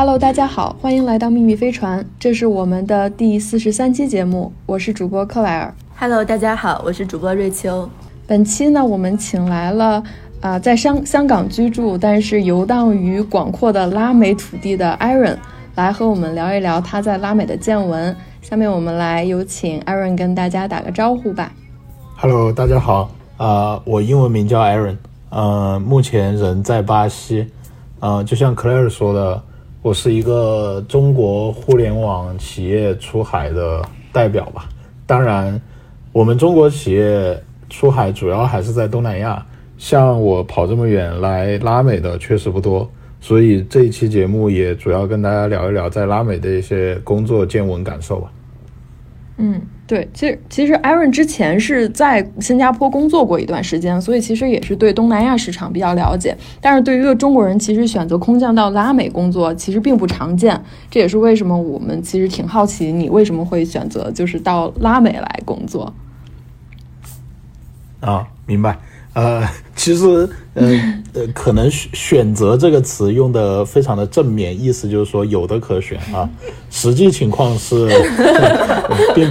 Hello，大家好，欢迎来到秘密飞船，这是我们的第四十三期节目，我是主播克莱尔。Hello，大家好，我是主播瑞秋。本期呢，我们请来了啊，在香香港居住，但是游荡于广阔的拉美土地的 Aaron，来和我们聊一聊他在拉美的见闻。下面我们来有请 Aaron 跟大家打个招呼吧。Hello，大家好，啊，我英文名叫 Aaron，呃，目前人在巴西，呃，就像 Claire 说的。我是一个中国互联网企业出海的代表吧。当然，我们中国企业出海主要还是在东南亚。像我跑这么远来拉美的确实不多，所以这一期节目也主要跟大家聊一聊在拉美的一些工作见闻感受吧。嗯。对，其实其实 Aaron 之前是在新加坡工作过一段时间，所以其实也是对东南亚市场比较了解。但是对于一个中国人，其实选择空降到拉美工作其实并不常见，这也是为什么我们其实挺好奇你为什么会选择就是到拉美来工作。啊，明白。呃，其实，嗯 呃，可能选选择这个词用的非常的正面，意思就是说有的可选啊。实际情况是，并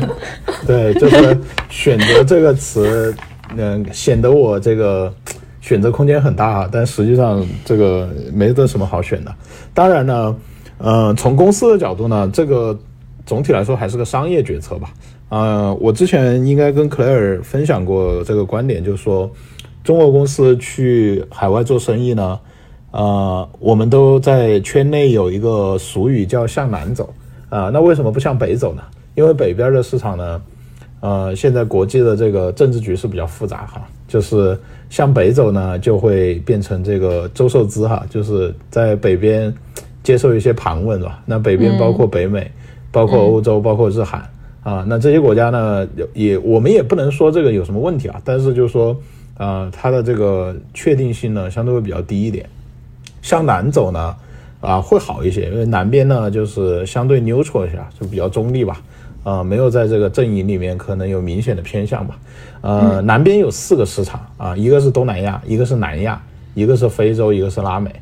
对，就是选择这个词，嗯，显得我这个选择空间很大啊。但实际上这个没得什么好选的。当然呢，呃，从公司的角度呢，这个总体来说还是个商业决策吧。呃，我之前应该跟克莱尔分享过这个观点，就是说。中国公司去海外做生意呢，呃，我们都在圈内有一个俗语叫向南走啊。那为什么不向北走呢？因为北边的市场呢，呃，现在国际的这个政治局势比较复杂哈，就是向北走呢，就会变成这个周受资哈，就是在北边接受一些盘问吧。那北边包括北美，包括欧洲，包括日韩啊。那这些国家呢，也我们也不能说这个有什么问题啊，但是就是说。呃，它的这个确定性呢，相对会比较低一点。向南走呢，啊，会好一些，因为南边呢，就是相对 neutral 一下，就比较中立吧。啊，没有在这个阵营里面可能有明显的偏向吧。呃，南边有四个市场啊，一个是东南亚，一个是南亚，一个是非洲，一个是拉美。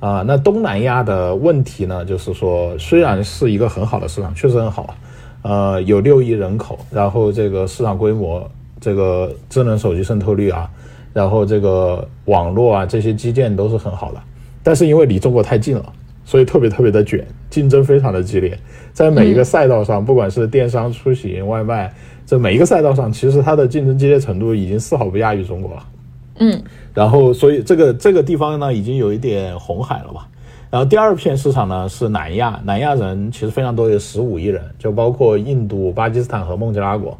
啊，那东南亚的问题呢，就是说，虽然是一个很好的市场，确实很好，呃，有六亿人口，然后这个市场规模，这个智能手机渗透率啊。然后这个网络啊，这些基建都是很好的，但是因为离中国太近了，所以特别特别的卷，竞争非常的激烈，在每一个赛道上，不管是电商、出行、外卖，这每一个赛道上，其实它的竞争激烈程度已经丝毫不亚于中国了。嗯，然后所以这个这个地方呢，已经有一点红海了吧？然后第二片市场呢是南亚，南亚人其实非常多，有十五亿人，就包括印度、巴基斯坦和孟加拉国。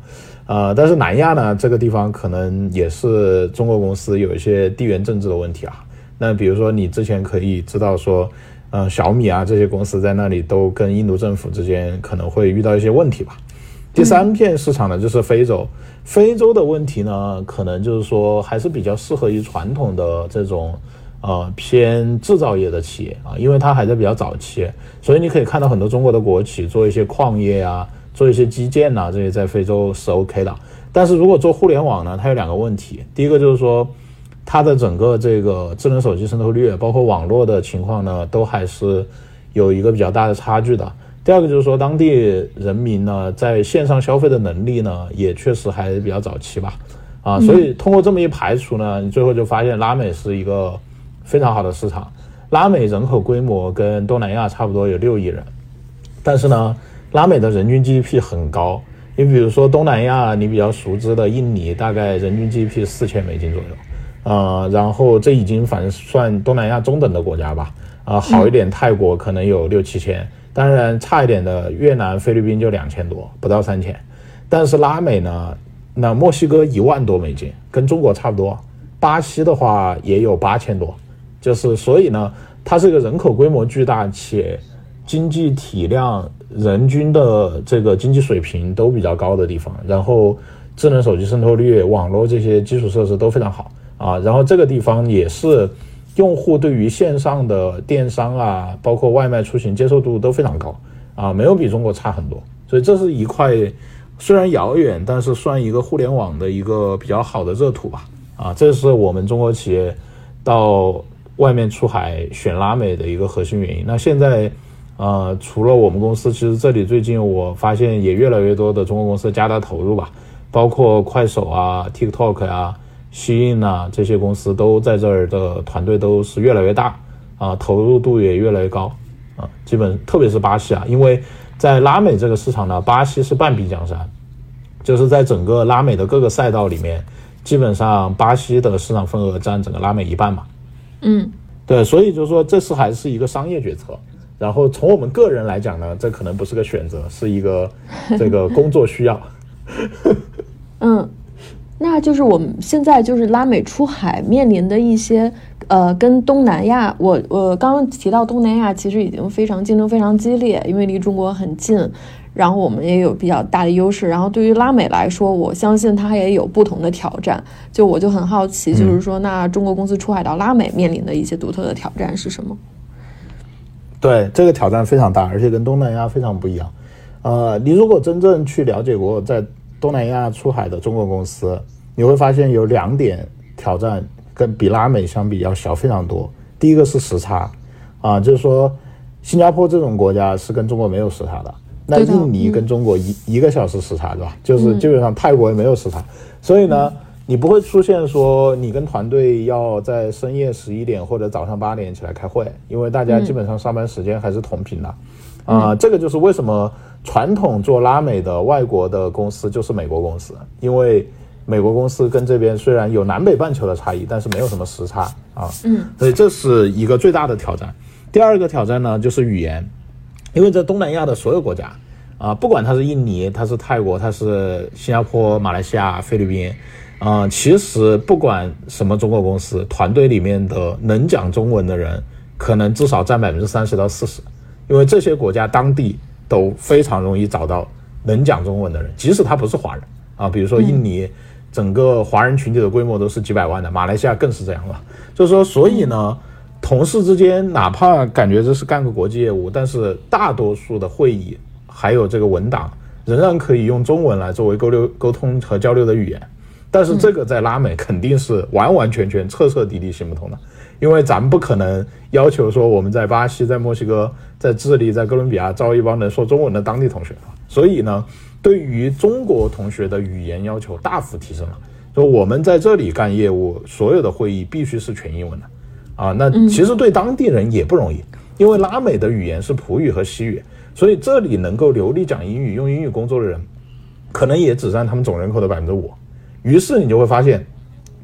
呃，但是南亚呢，这个地方可能也是中国公司有一些地缘政治的问题啊。那比如说，你之前可以知道说，嗯，小米啊这些公司在那里都跟印度政府之间可能会遇到一些问题吧。第三片市场呢，就是非洲。非洲的问题呢，可能就是说还是比较适合于传统的这种呃偏制造业的企业啊，因为它还在比较早期，所以你可以看到很多中国的国企做一些矿业啊。做一些基建呐，这些在非洲是 OK 的。但是如果做互联网呢，它有两个问题。第一个就是说，它的整个这个智能手机渗透率，包括网络的情况呢，都还是有一个比较大的差距的。第二个就是说，当地人民呢，在线上消费的能力呢，也确实还比较早期吧。啊，所以通过这么一排除呢，你最后就发现拉美是一个非常好的市场。拉美人口规模跟东南亚差不多，有六亿人，但是呢。拉美的人均 GDP 很高，你比如说东南亚，你比较熟知的印尼，大概人均 GDP 四千美金左右，呃，然后这已经反正算东南亚中等的国家吧，啊，好一点泰国可能有六七千，当然差一点的越南、菲律宾就两千多，不到三千，但是拉美呢，那墨西哥一万多美金，跟中国差不多，巴西的话也有八千多，就是所以呢，它是一个人口规模巨大且经济体量。人均的这个经济水平都比较高的地方，然后智能手机渗透率、网络这些基础设施都非常好啊，然后这个地方也是用户对于线上的电商啊，包括外卖出行接受度都非常高啊，没有比中国差很多，所以这是一块虽然遥远，但是算一个互联网的一个比较好的热土吧啊，这是我们中国企业到外面出海选拉美的一个核心原因。那现在。呃，除了我们公司，其实这里最近我发现也越来越多的中国公司加大投入吧，包括快手啊、TikTok 啊、西印啊这些公司都在这儿的团队都是越来越大啊，投入度也越来越高啊。基本特别是巴西啊，因为在拉美这个市场呢，巴西是半壁江山，就是在整个拉美的各个赛道里面，基本上巴西的市场份额占整个拉美一半嘛。嗯，对，所以就是说这次还是一个商业决策。然后从我们个人来讲呢，这可能不是个选择，是一个 这个工作需要。嗯，那就是我们现在就是拉美出海面临的一些呃，跟东南亚，我我刚刚提到东南亚其实已经非常竞争非常激烈，因为离中国很近，然后我们也有比较大的优势。然后对于拉美来说，我相信它也有不同的挑战。就我就很好奇，就是说那中国公司出海到拉美面临的一些独特的挑战是什么？对这个挑战非常大，而且跟东南亚非常不一样。呃，你如果真正去了解过在东南亚出海的中国公司，你会发现有两点挑战跟比拉美相比要小非常多。第一个是时差，啊，就是说新加坡这种国家是跟中国没有时差的，那印尼跟中国一一个小时时差，对吧？就是基本上泰国也没有时差，所以呢。你不会出现说你跟团队要在深夜十一点或者早上八点起来开会，因为大家基本上上班时间还是同频的，啊，这个就是为什么传统做拉美的外国的公司就是美国公司，因为美国公司跟这边虽然有南北半球的差异，但是没有什么时差啊，嗯，所以这是一个最大的挑战。第二个挑战呢就是语言，因为在东南亚的所有国家啊，不管它是印尼、它是泰国、它是新加坡、马来西亚、菲律宾。啊，其实不管什么中国公司，团队里面的能讲中文的人，可能至少占百分之三十到四十，因为这些国家当地都非常容易找到能讲中文的人，即使他不是华人啊。比如说印尼，整个华人群体的规模都是几百万的，马来西亚更是这样了。就是说，所以呢，同事之间哪怕感觉这是干个国际业务，但是大多数的会议还有这个文档，仍然可以用中文来作为沟流沟通和交流的语言。但是这个在拉美肯定是完完全全、彻彻底底行不通的，因为咱们不可能要求说我们在巴西、在墨西哥、在智利、在哥伦比亚招一帮能说中文的当地同学啊。所以呢，对于中国同学的语言要求大幅提升了。说我们在这里干业务，所有的会议必须是全英文的啊。那其实对当地人也不容易，因为拉美的语言是葡语和西语，所以这里能够流利讲英语、用英语工作的人，可能也只占他们总人口的百分之五。于是你就会发现，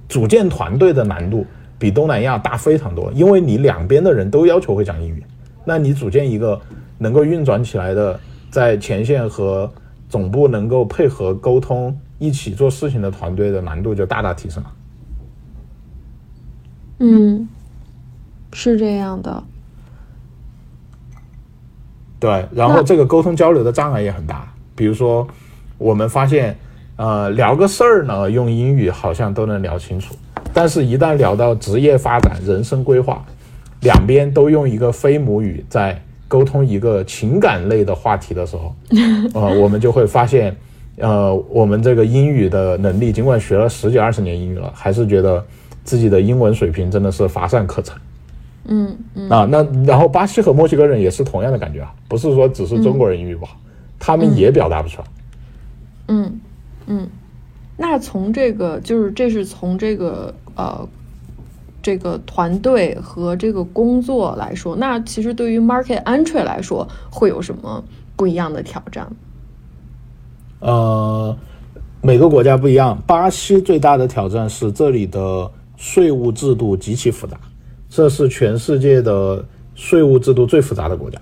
组建团队的难度比东南亚大非常多，因为你两边的人都要求会讲英语，那你组建一个能够运转起来的，在前线和总部能够配合沟通、一起做事情的团队的难度就大大提升了。嗯，是这样的。对，然后这个沟通交流的障碍也很大，比如说我们发现。呃，聊个事儿呢，用英语好像都能聊清楚，但是，一旦聊到职业发展、人生规划，两边都用一个非母语在沟通一个情感类的话题的时候，呃，我们就会发现，呃，我们这个英语的能力，尽管学了十几二十年英语了，还是觉得自己的英文水平真的是乏善可陈。嗯嗯。啊，那然后巴西和墨西哥人也是同样的感觉啊，不是说只是中国人英语不好，他们也表达不出来。嗯。嗯，那从这个就是这是从这个呃这个团队和这个工作来说，那其实对于 market entry 来说会有什么不一样的挑战？呃，每个国家不一样。巴西最大的挑战是这里的税务制度极其复杂，这是全世界的税务制度最复杂的国家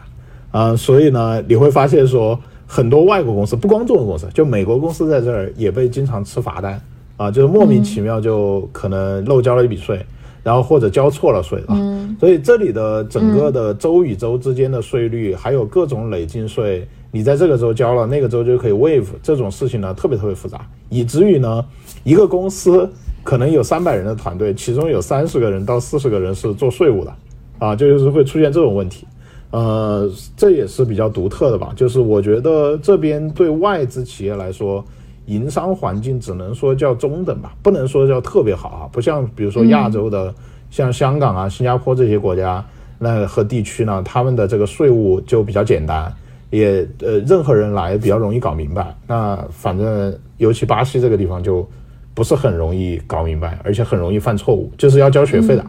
啊，所以呢，你会发现说。很多外国公司，不光中国公司，就美国公司在这儿也被经常吃罚单啊，就是莫名其妙就可能漏交了一笔税，然后或者交错了税啊。所以这里的整个的州与州之间的税率，还有各种累进税，你在这个州交了，那个州就可以 waive 这种事情呢，特别特别复杂，以至于呢，一个公司可能有三百人的团队，其中有三十个人到四十个人是做税务的啊，这就是会出现这种问题。呃，这也是比较独特的吧。就是我觉得这边对外资企业来说，营商环境只能说叫中等吧，不能说叫特别好啊。不像比如说亚洲的，像香港啊、新加坡这些国家，那和地区呢，他们的这个税务就比较简单，也呃任何人来比较容易搞明白。那反正尤其巴西这个地方就不是很容易搞明白，而且很容易犯错误，就是要交学费的。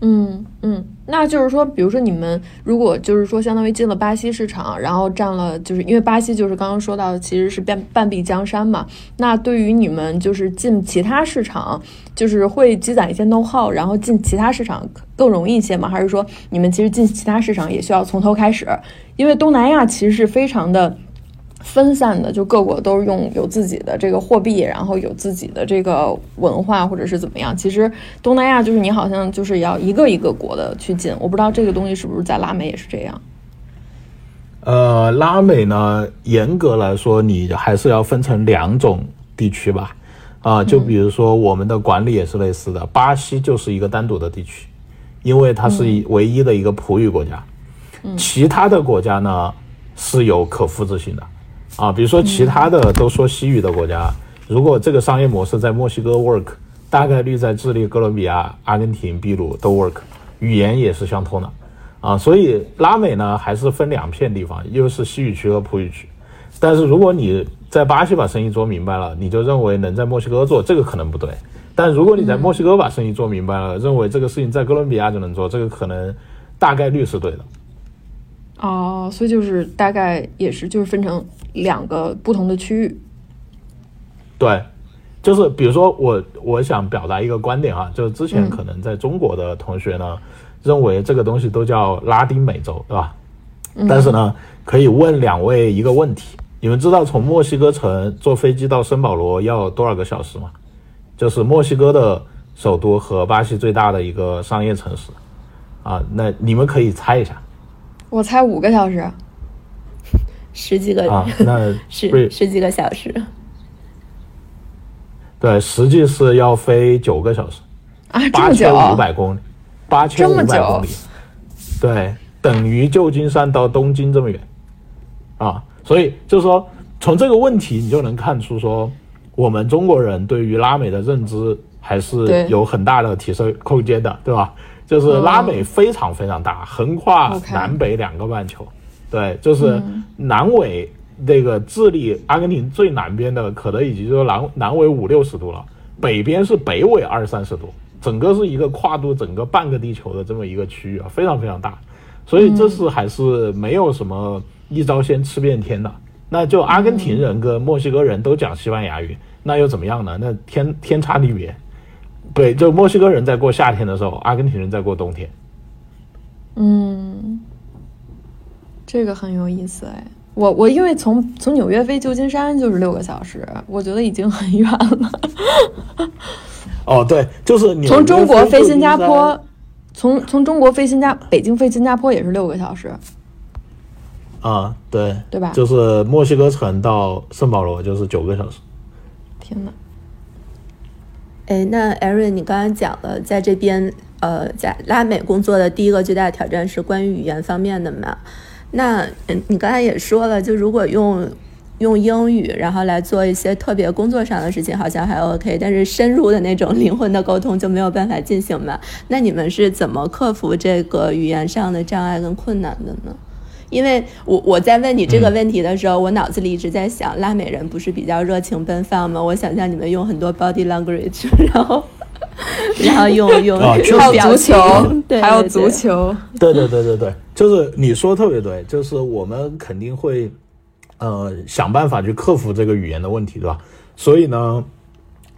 嗯嗯，那就是说，比如说你们如果就是说相当于进了巴西市场，然后占了，就是因为巴西就是刚刚说到的，其实是半半壁江山嘛。那对于你们就是进其他市场，就是会积攒一些 know how，然后进其他市场更容易一些吗？还是说你们其实进其他市场也需要从头开始？因为东南亚其实是非常的。分散的，就各国都是用有自己的这个货币，然后有自己的这个文化，或者是怎么样。其实东南亚就是你好像就是要一个一个国的去进，我不知道这个东西是不是在拉美也是这样。呃，拉美呢，严格来说，你还是要分成两种地区吧。啊，就比如说我们的管理也是类似的，巴西就是一个单独的地区，因为它是唯一的一个葡语国家。其他的国家呢是有可复制性的。啊，比如说其他的都说西语的国家，如果这个商业模式在墨西哥 work，大概率在智利、哥伦比亚、阿根廷、秘鲁都 work，语言也是相通的，啊，所以拉美呢还是分两片地方，又是西语区和葡语区。但是如果你在巴西把生意做明白了，你就认为能在墨西哥做，这个可能不对。但如果你在墨西哥把生意做明白了，认为这个事情在哥伦比亚就能做，这个可能大概率是对的。哦，所以就是大概也是就是分成两个不同的区域。对，就是比如说我我想表达一个观点啊，就是之前可能在中国的同学呢认为这个东西都叫拉丁美洲，对吧？但是呢，可以问两位一个问题：你们知道从墨西哥城坐飞机到圣保罗要多少个小时吗？就是墨西哥的首都和巴西最大的一个商业城市啊，那你们可以猜一下。我猜五个小时，十几个啊，那 十十几个小时，对，实际是要飞九个小时啊，八千五百公里，八千五百公里，对，等于旧金山到东京这么远。啊，所以就是说，从这个问题你就能看出，说我们中国人对于拉美的认知还是有很大的提升空间的，对吧？就是拉美非常非常大，横跨南北两个半球，对，就是南纬那个智利、阿根廷最南边的，可能已经就是南南纬五六十度了，北边是北纬二三十度，整个是一个跨度整个半个地球的这么一个区域啊，非常非常大，所以这是还是没有什么一招鲜吃遍天的。那就阿根廷人跟墨西哥人都讲西班牙语，那又怎么样呢？那天天差地别。对，就墨西哥人在过夏天的时候，阿根廷人在过冬天。嗯，这个很有意思哎。我我因为从从纽约飞旧金山就是六个小时，我觉得已经很远了。哦，对，就是从中国飞新加坡，从从中国飞新加北京飞新加坡也是六个小时。啊，对，对吧？就是墨西哥城到圣保罗就是九个小时。天哪！哎，那 Aaron，你刚刚讲了，在这边，呃，在拉美工作的第一个最大的挑战是关于语言方面的嘛？那，嗯，你刚才也说了，就如果用用英语，然后来做一些特别工作上的事情，好像还 OK，但是深入的那种灵魂的沟通就没有办法进行嘛？那你们是怎么克服这个语言上的障碍跟困难的呢？因为我我在问你这个问题的时候，我脑子里一直在想，拉美人不是比较热情奔放吗？我想象你们用很多 body language，然后 然后用用 还有足球，对还有足球，对对对对对，就是你说特别对，就是我们肯定会呃想办法去克服这个语言的问题，对吧？所以呢，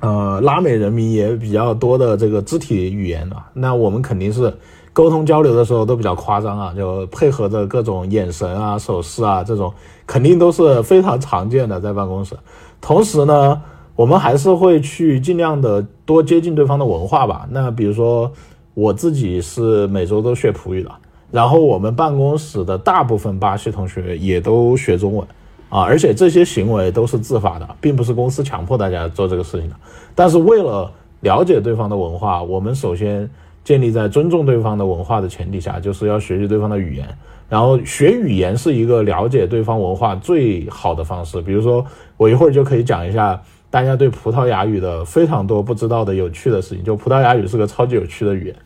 呃，拉美人民也比较多的这个肢体语言啊，那我们肯定是。沟通交流的时候都比较夸张啊，就配合着各种眼神啊、手势啊，这种肯定都是非常常见的在办公室。同时呢，我们还是会去尽量的多接近对方的文化吧。那比如说我自己是每周都学葡语的，然后我们办公室的大部分巴西同学也都学中文啊，而且这些行为都是自发的，并不是公司强迫大家做这个事情的。但是为了了解对方的文化，我们首先。建立在尊重对方的文化的前提下，就是要学习对方的语言。然后学语言是一个了解对方文化最好的方式。比如说，我一会儿就可以讲一下大家对葡萄牙语的非常多不知道的有趣的事情。就葡萄牙语是个超级有趣的语言。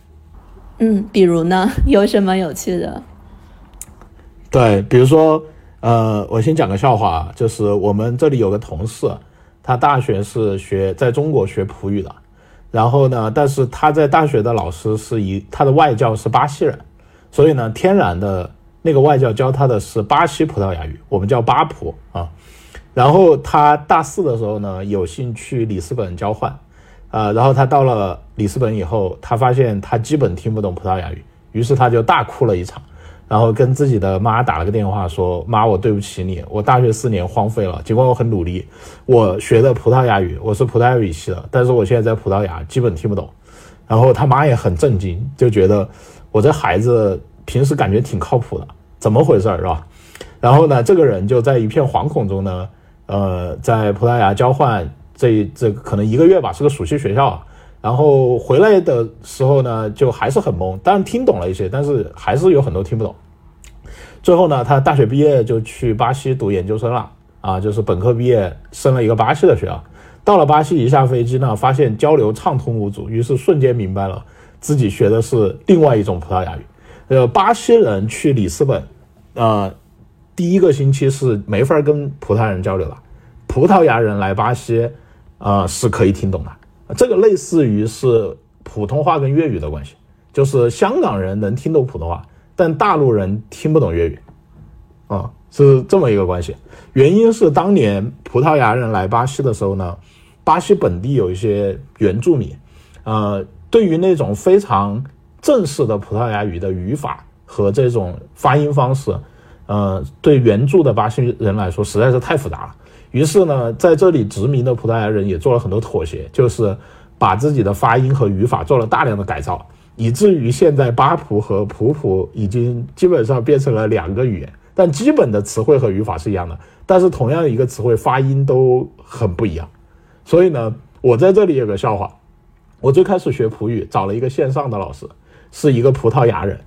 嗯，比如呢，有什么有趣的？对，比如说，呃，我先讲个笑话，就是我们这里有个同事，他大学是学在中国学葡语的，然后呢，但是他在大学的老师是以他的外教是巴西人，所以呢，天然的那个外教教他的是巴西葡萄牙语，我们叫巴普啊。然后他大四的时候呢，有幸去里斯本交换，啊，然后他到了里斯本以后，他发现他基本听不懂葡萄牙语，于是他就大哭了一场。然后跟自己的妈打了个电话，说：“妈，我对不起你，我大学四年荒废了。尽管我很努力，我学的葡萄牙语，我是葡萄牙语系的，但是我现在在葡萄牙基本听不懂。”然后他妈也很震惊，就觉得我这孩子平时感觉挺靠谱的，怎么回事儿是吧？然后呢，这个人就在一片惶恐中呢，呃，在葡萄牙交换这这可能一个月吧，是个暑期学校。然后回来的时候呢，就还是很懵，当然听懂了一些，但是还是有很多听不懂。最后呢，他大学毕业就去巴西读研究生了啊，就是本科毕业升了一个巴西的学校。到了巴西一下飞机呢，发现交流畅通无阻，于是瞬间明白了自己学的是另外一种葡萄牙语。呃，巴西人去里斯本，呃，第一个星期是没法跟葡萄牙人交流的，葡萄牙人来巴西，呃，是可以听懂的。这个类似于是普通话跟粤语的关系，就是香港人能听懂普通话，但大陆人听不懂粤语，啊，是这么一个关系。原因是当年葡萄牙人来巴西的时候呢，巴西本地有一些原住民，呃，对于那种非常正式的葡萄牙语的语法和这种发音方式，呃，对原住的巴西人来说实在是太复杂了。于是呢，在这里殖民的葡萄牙人也做了很多妥协，就是把自己的发音和语法做了大量的改造，以至于现在巴普和普普已经基本上变成了两个语言，但基本的词汇和语法是一样的，但是同样一个词汇发音都很不一样。所以呢，我在这里有个笑话，我最开始学普语找了一个线上的老师，是一个葡萄牙人。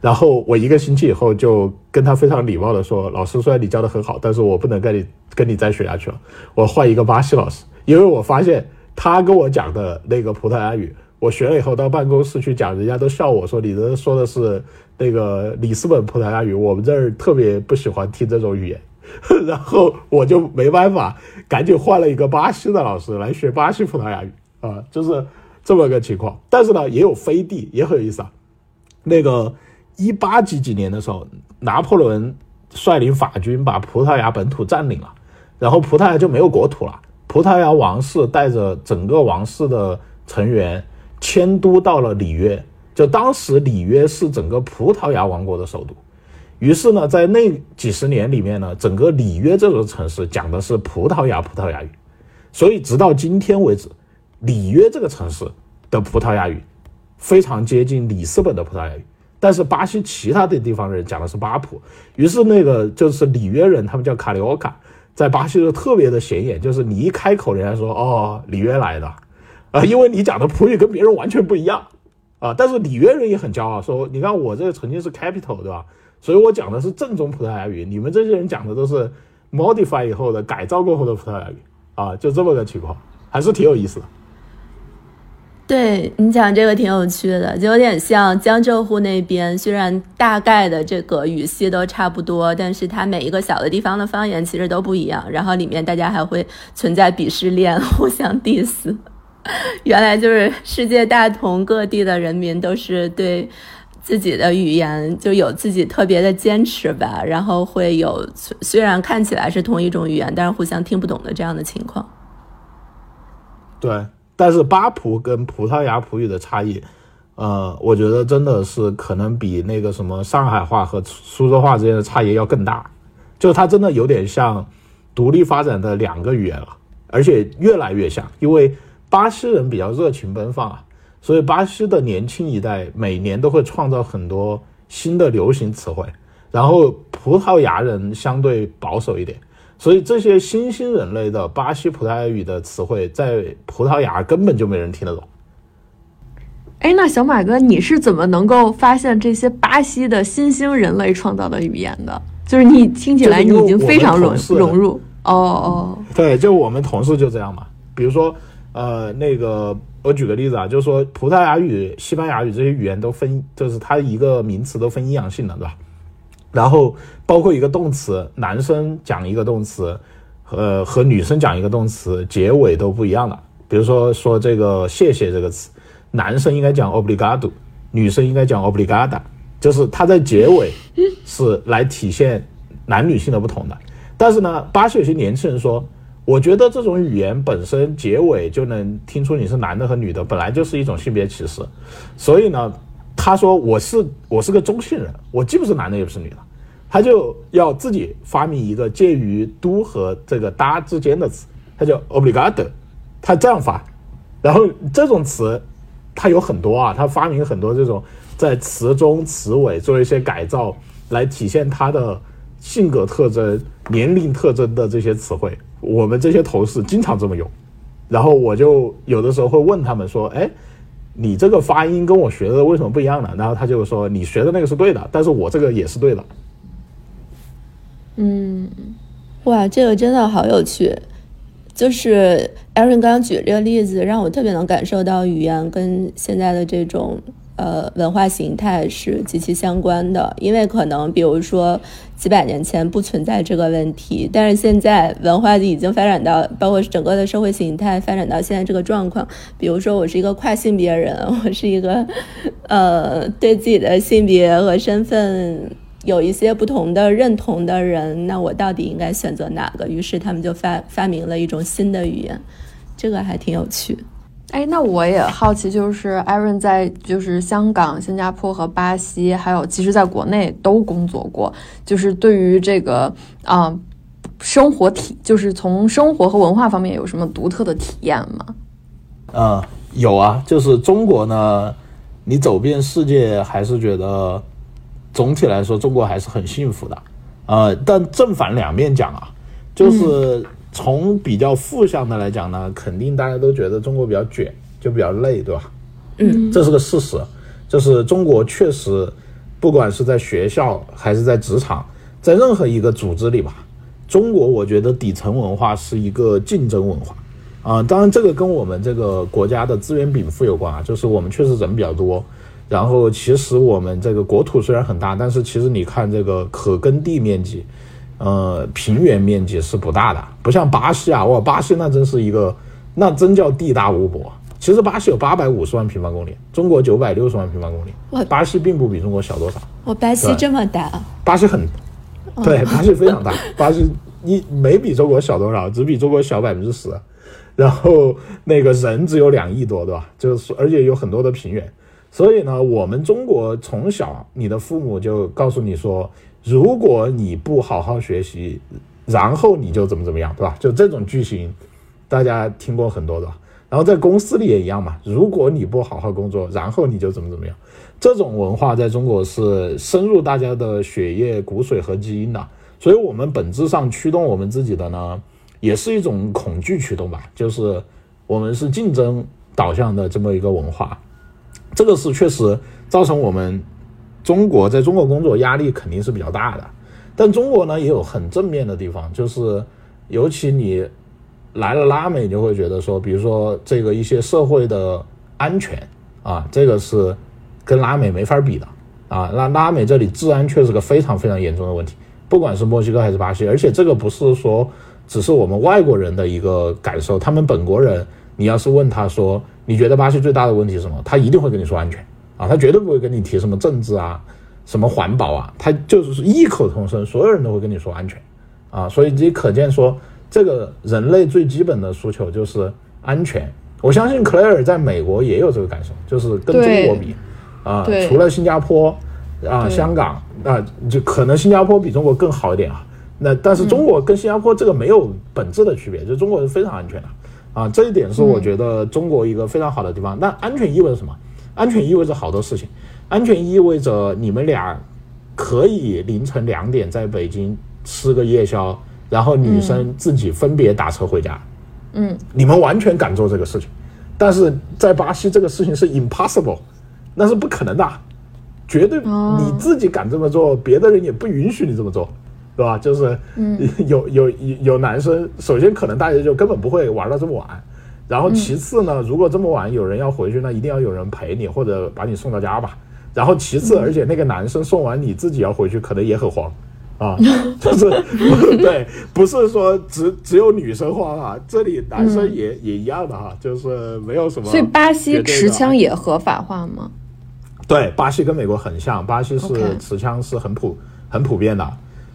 然后我一个星期以后就跟他非常礼貌的说：“老师，虽然你教的很好，但是我不能跟你跟你再学下去了，我换一个巴西老师。因为我发现他跟我讲的那个葡萄牙语，我学了以后到办公室去讲，人家都笑我说你这说的是那个里斯本葡萄牙语，我们这儿特别不喜欢听这种语言。然后我就没办法，赶紧换了一个巴西的老师来学巴西葡萄牙语啊，就是这么个情况。但是呢，也有飞地，也很有意思啊，那个。”一八几几年的时候，拿破仑率领法军把葡萄牙本土占领了，然后葡萄牙就没有国土了。葡萄牙王室带着整个王室的成员迁都到了里约，就当时里约是整个葡萄牙王国的首都。于是呢，在那几十年里面呢，整个里约这座城市讲的是葡萄牙葡萄牙语，所以直到今天为止，里约这个城市的葡萄牙语非常接近里斯本的葡萄牙语。但是巴西其他的地方人讲的是巴普，于是那个就是里约人，他们叫卡里奥卡，在巴西就特别的显眼，就是你一开口，人家说哦，里约来的，啊，因为你讲的葡语跟别人完全不一样，啊，但是里约人也很骄傲，说你看我这个曾经是 capital，对吧？所以我讲的是正宗葡萄牙语，你们这些人讲的都是 modify 以后的改造过后的葡萄牙语，啊，就这么个情况，还是挺有意思的。对你讲这个挺有趣的，就有点像江浙沪那边，虽然大概的这个语系都差不多，但是它每一个小的地方的方言其实都不一样。然后里面大家还会存在鄙视链，互相 diss。原来就是世界大同，各地的人民都是对自己的语言就有自己特别的坚持吧。然后会有虽然看起来是同一种语言，但是互相听不懂的这样的情况。对。但是巴普跟葡萄牙葡语的差异，呃，我觉得真的是可能比那个什么上海话和苏州话之间的差异要更大，就它真的有点像独立发展的两个语言了，而且越来越像，因为巴西人比较热情奔放啊，所以巴西的年轻一代每年都会创造很多新的流行词汇，然后葡萄牙人相对保守一点。所以这些新兴人类的巴西葡萄牙语的词汇，在葡萄牙根本就没人听得懂。哎，那小马哥，你是怎么能够发现这些巴西的新兴人类创造的语言的？就是你听起来你已经非常融融入。哦哦，对，就我们同事就这样嘛。比如说，呃，那个我举个例子啊，就是说葡萄牙语、西班牙语这些语言都分，就是它一个名词都分阴阳性的，对吧？然后包括一个动词，男生讲一个动词，呃，和女生讲一个动词，结尾都不一样的。比如说说这个谢谢这个词，男生应该讲 obrigado，女生应该讲 obrigada，就是它在结尾是来体现男女性的不同的。但是呢，巴西有些年轻人说，我觉得这种语言本身结尾就能听出你是男的和女的，本来就是一种性别歧视。所以呢，他说我是我是个中性人，我既不是男的也不是女的，他就要自己发明一个介于 do 和这个搭之间的词，他叫 obligado，。他这样发，然后这种词，他有很多啊，他发明很多这种在词中词尾做一些改造，来体现他的性格特征、年龄特征的这些词汇。我们这些同事经常这么用，然后我就有的时候会问他们说：“哎，你这个发音跟我学的为什么不一样呢？”然后他就说：“你学的那个是对的，但是我这个也是对的。”嗯，哇，这个真的好有趣。就是 Aaron 刚刚举这个例子，让我特别能感受到语言跟现在的这种呃文化形态是极其相关的。因为可能比如说几百年前不存在这个问题，但是现在文化已经发展到，包括整个的社会形态发展到现在这个状况。比如说我是一个跨性别人，我是一个 呃对自己的性别和身份。有一些不同的认同的人，那我到底应该选择哪个？于是他们就发发明了一种新的语言，这个还挺有趣。哎，那我也好奇，就是 Aaron 在就是香港、新加坡和巴西，还有其实在国内都工作过，就是对于这个啊生活体，就是从生活和文化方面有什么独特的体验吗？嗯，有啊，就是中国呢，你走遍世界还是觉得。总体来说，中国还是很幸福的，呃，但正反两面讲啊，就是从比较负向的来讲呢，肯定大家都觉得中国比较卷，就比较累，对吧？嗯，这是个事实，就是中国确实，不管是在学校还是在职场，在任何一个组织里吧，中国我觉得底层文化是一个竞争文化，啊，当然这个跟我们这个国家的资源禀赋有关啊，就是我们确实人比较多。然后，其实我们这个国土虽然很大，但是其实你看这个可耕地面积，呃，平原面积是不大的，不像巴西啊，哇，巴西那真是一个，那真叫地大物博。其实巴西有八百五十万平方公里，中国九百六十万平方公里，哇，巴西并不比中国小多少。哇，巴西这么大？巴西很，对，巴西非常大，巴西一没比中国小多少，只比中国小百分之十。然后那个人只有两亿多，对吧？就是而且有很多的平原。所以呢，我们中国从小，你的父母就告诉你说，如果你不好好学习，然后你就怎么怎么样，对吧？就这种句型，大家听过很多的。然后在公司里也一样嘛，如果你不好好工作，然后你就怎么怎么样。这种文化在中国是深入大家的血液、骨髓和基因的。所以，我们本质上驱动我们自己的呢，也是一种恐惧驱动吧，就是我们是竞争导向的这么一个文化。这个是确实造成我们中国在中国工作压力肯定是比较大的，但中国呢也有很正面的地方，就是尤其你来了拉美，你就会觉得说，比如说这个一些社会的安全啊，这个是跟拉美没法比的啊。那拉美这里治安确实个非常非常严重的问题，不管是墨西哥还是巴西，而且这个不是说只是我们外国人的一个感受，他们本国人，你要是问他说。你觉得巴西最大的问题是什么？他一定会跟你说安全啊，他绝对不会跟你提什么政治啊、什么环保啊，他就是异口同声，所有人都会跟你说安全啊。所以你可见说，这个人类最基本的诉求就是安全。我相信克莱尔在美国也有这个感受，就是跟中国比啊，除了新加坡啊、香港啊，就可能新加坡比中国更好一点啊。那但是中国跟新加坡这个没有本质的区别，就中国是非常安全的。啊，这一点是我觉得中国一个非常好的地方。那安全意味着什么？安全意味着好多事情。安全意味着你们俩可以凌晨两点在北京吃个夜宵，然后女生自己分别打车回家。嗯，你们完全敢做这个事情，但是在巴西这个事情是 impossible，那是不可能的，绝对你自己敢这么做，别的人也不允许你这么做。对吧？就是，有有有有男生，首先可能大家就根本不会玩到这么晚，然后其次呢，如果这么晚有人要回去，那一定要有人陪你或者把你送到家吧。然后其次，而且那个男生送完你自己要回去，可能也很慌。啊，就是 对，不是说只只有女生慌啊，这里男生也也一样的哈，就是没有什么。所以巴西持枪也合法化吗？对，巴西跟美国很像，巴西是持枪是很普很普遍的，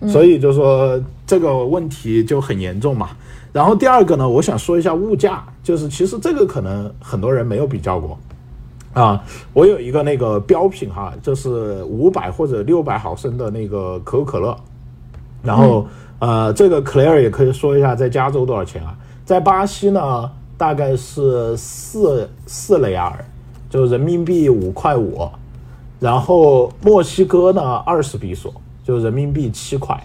所以就说这个问题就很严重嘛。然后第二个呢，我想说一下物价，就是其实这个可能很多人没有比较过啊。我有一个那个标品哈，就是五百或者六百毫升的那个可口可乐。然后，呃，这个 Claire 也可以说一下，在加州多少钱啊？在巴西呢，大概是四四雷亚尔，就人民币五块五。然后墨西哥呢，二十比索，就人民币七块。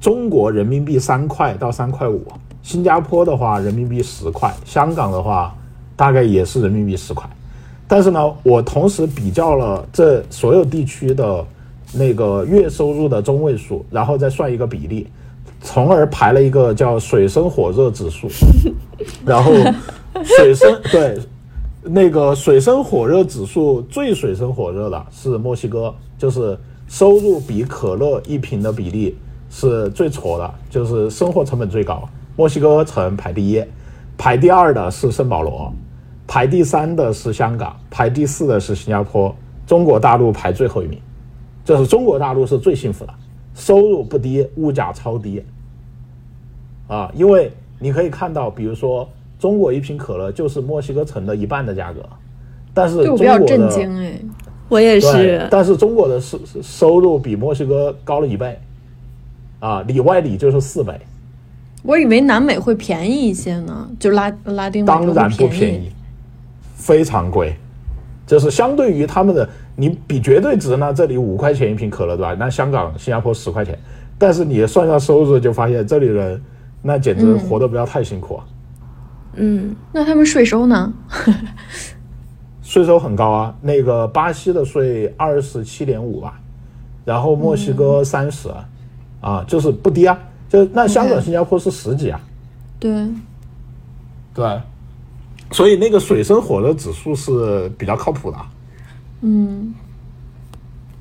中国人民币三块到三块五。新加坡的话，人民币十块。香港的话，大概也是人民币十块。但是呢，我同时比较了这所有地区的。那个月收入的中位数，然后再算一个比例，从而排了一个叫水深火热指数。然后水深对那个水深火热指数最水深火热的是墨西哥，就是收入比可乐一瓶的比例是最挫的，就是生活成本最高。墨西哥城排第一，排第二的是圣保罗，排第三的是香港，排第四的是新加坡，中国大陆排最后一名。这是中国大陆是最幸福的，收入不低，物价超低，啊，因为你可以看到，比如说中国一瓶可乐就是墨西哥城的一半的价格，但是中国的震惊哎，我也是，但是中国的收收入比墨西哥高了一倍，啊，里外里就是四倍。我以为南美会便宜一些呢，就拉拉丁美当然不便宜，非常贵，就是相对于他们的。你比绝对值呢？这里五块钱一瓶可乐，对吧？那香港、新加坡十块钱，但是你算上收入，就发现这里人那简直活得不要太辛苦啊。嗯，那他们税收呢？税收很高啊，那个巴西的税二十七点五吧，然后墨西哥三十，啊，就是不低啊。就那香港、新加坡是十几啊。对，对，所以那个水深火热指数是比较靠谱的。嗯，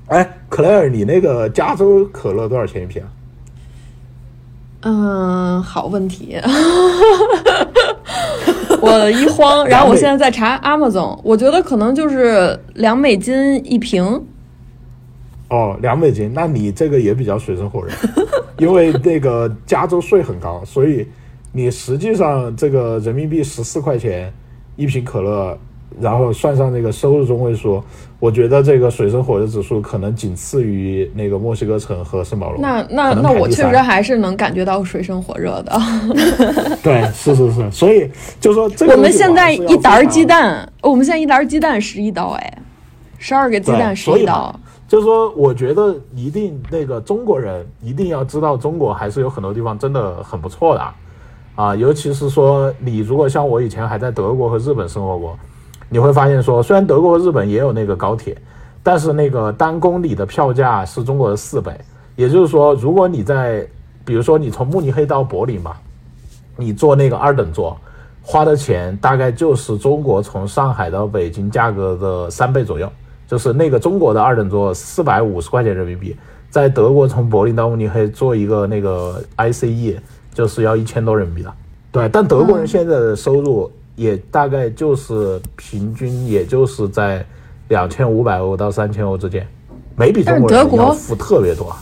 哎，克莱尔，你那个加州可乐多少钱一瓶啊？嗯，好问题。我一慌，然后我现在在查 Amazon，我觉得可能就是两美金一瓶。哦，两美金，那你这个也比较水深火热，因为那个加州税很高，所以你实际上这个人民币十四块钱一瓶可乐。然后算上那个收入中位数，我觉得这个水深火热指数可能仅次于那个墨西哥城和圣保罗。那那那我确实还是能感觉到水深火热的。对，是是是，所以就说这个我们现在一袋鸡蛋，我们现在一袋鸡蛋十一刀，哎，十二个鸡蛋十一刀。就是说，我觉得一定那个中国人一定要知道，中国还是有很多地方真的很不错的啊，啊尤其是说你如果像我以前还在德国和日本生活过。你会发现说，虽然德国和、日本也有那个高铁，但是那个单公里的票价是中国的四倍。也就是说，如果你在，比如说你从慕尼黑到柏林吧，你坐那个二等座，花的钱大概就是中国从上海到北京价格的三倍左右。就是那个中国的二等座四百五十块钱人民币，在德国从柏林到慕尼黑坐一个那个 ICE 就是要一千多人民币了。对，但德国人现在的收入。也大概就是平均，也就是在两千五百欧到三千欧之间，没比中国人要富特别多。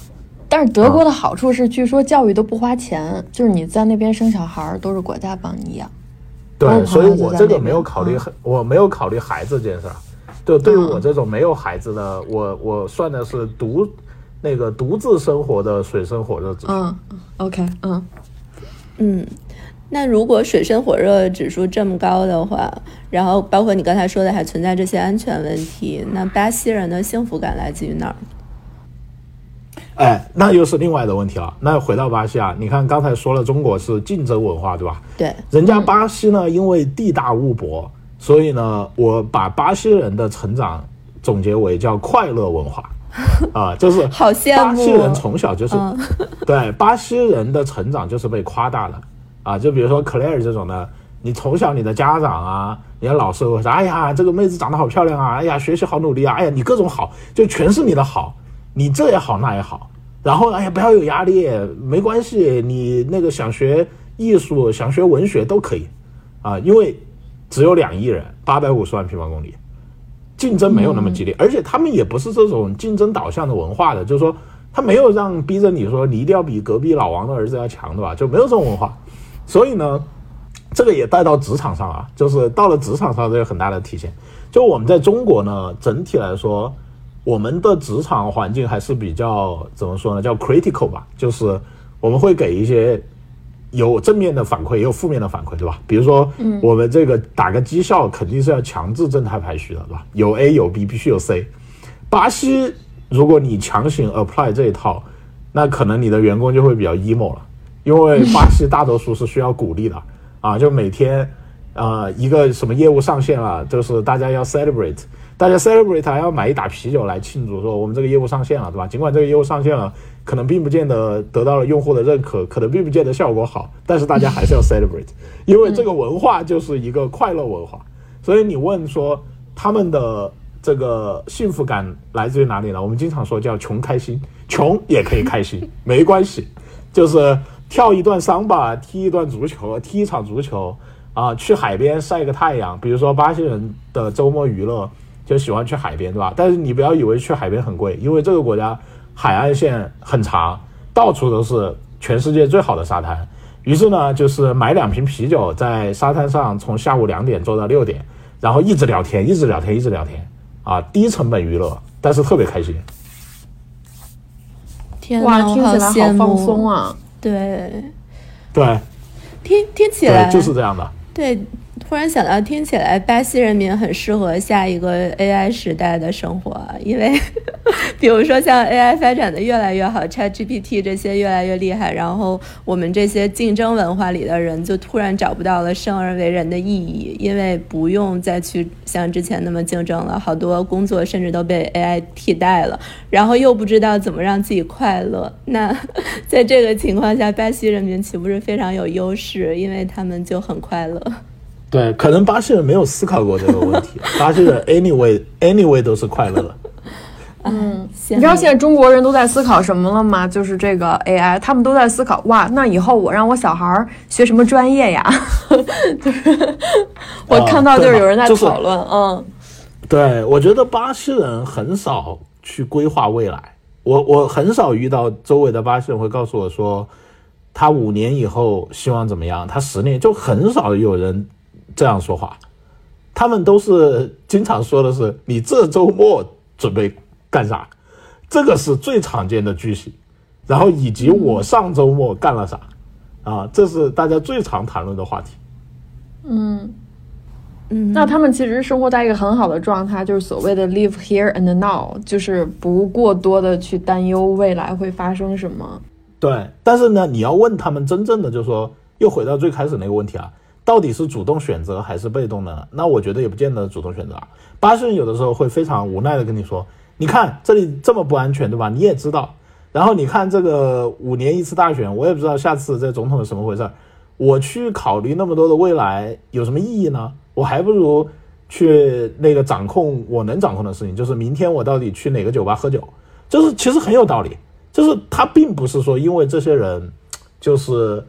但是德国的好处是，据说教育都不花钱，就是你在那边生小孩都是国家帮你养。对，所以我这个没有考虑，我没有考虑孩子这件事儿。就对于我这种没有孩子的，我我算的是独那个独自生活的水深火热指数。嗯，OK，嗯嗯。那如果水深火热指数这么高的话，然后包括你刚才说的还存在这些安全问题，那巴西人的幸福感来自于哪儿？哎，那又是另外的问题了。那回到巴西啊，你看刚才说了，中国是竞争文化，对吧？对。人家巴西呢，因为地大物博，所以呢，我把巴西人的成长总结为叫快乐文化 啊，就是好羡慕。巴西人从小就是 对巴西人的成长就是被夸大了。啊，就比如说 Claire 这种的，你从小你的家长啊，你的老师会说，哎呀，这个妹子长得好漂亮啊，哎呀，学习好努力啊，哎呀，你各种好，就全是你的好，你这也好那也好，然后哎呀，不要有压力，没关系，你那个想学艺术、想学文学都可以啊，因为只有两亿人，八百五十万平方公里，竞争没有那么激烈，而且他们也不是这种竞争导向的文化的，就是说他没有让逼着你说你一定要比隔壁老王的儿子要强，对吧？就没有这种文化，所以呢。这个也带到职场上啊，就是到了职场上，这有很大的体现。就我们在中国呢，整体来说，我们的职场环境还是比较怎么说呢？叫 critical 吧，就是我们会给一些有正面的反馈，也有负面的反馈，对吧？比如说，我们这个打个绩效，肯定是要强制正态排序的，对吧？有 A 有 B，必须有 C。巴西，如果你强行 apply 这一套，那可能你的员工就会比较 emo 了，因为巴西大多数是需要鼓励的。啊，就每天，呃，一个什么业务上线了，就是大家要 celebrate，大家 celebrate 还要买一打啤酒来庆祝，说我们这个业务上线了，对吧？尽管这个业务上线了，可能并不见得得到了用户的认可，可能并不见得效果好，但是大家还是要 celebrate，因为这个文化就是一个快乐文化。所以你问说他们的这个幸福感来自于哪里呢？我们经常说叫穷开心，穷也可以开心，没关系，就是。跳一段桑巴，踢一段足球，踢一场足球，啊，去海边晒个太阳。比如说巴西人的周末娱乐就喜欢去海边，对吧？但是你不要以为去海边很贵，因为这个国家海岸线很长，到处都是全世界最好的沙滩。于是呢，就是买两瓶啤酒，在沙滩上从下午两点坐到六点，然后一直聊天，一直聊天，一直聊天，啊，低成本娱乐，但是特别开心。天哇，听起来好放松啊！对，对，听听起来就是这样的。对。突然想到，听起来巴西人民很适合下一个 AI 时代的生活，因为 比如说像 AI 发展的越来越好，ChatGPT 这些越来越厉害，然后我们这些竞争文化里的人就突然找不到了生而为人的意义，因为不用再去像之前那么竞争了，好多工作甚至都被 AI 替代了，然后又不知道怎么让自己快乐。那 在这个情况下，巴西人民岂不是非常有优势？因为他们就很快乐。对，可能巴西人没有思考过这个问题。巴西人 anyway anyway 都是快乐的。嗯，你知道现在中国人都在思考什么了吗？就是这个 AI，他们都在思考哇，那以后我让我小孩学什么专业呀？就是我看到就是有人在讨论，嗯，对，我觉得巴西人很少去规划未来。我我很少遇到周围的巴西人会告诉我说，他五年以后希望怎么样？他十年就很少有人。这样说话，他们都是经常说的是你这周末准备干啥，这个是最常见的句型，然后以及我上周末干了啥，啊，这是大家最常谈论的话题。嗯嗯，那他们其实生活在一个很好的状态，就是所谓的 live here and now，就是不过多的去担忧未来会发生什么。对，但是呢，你要问他们真正的，就是说，又回到最开始那个问题啊。到底是主动选择还是被动的？那我觉得也不见得主动选择。巴西人有的时候会非常无奈的跟你说：“你看这里这么不安全，对吧？你也知道。然后你看这个五年一次大选，我也不知道下次这总统是什么回事儿。我去考虑那么多的未来有什么意义呢？我还不如去那个掌控我能掌控的事情，就是明天我到底去哪个酒吧喝酒。就是其实很有道理，就是他并不是说因为这些人就是。”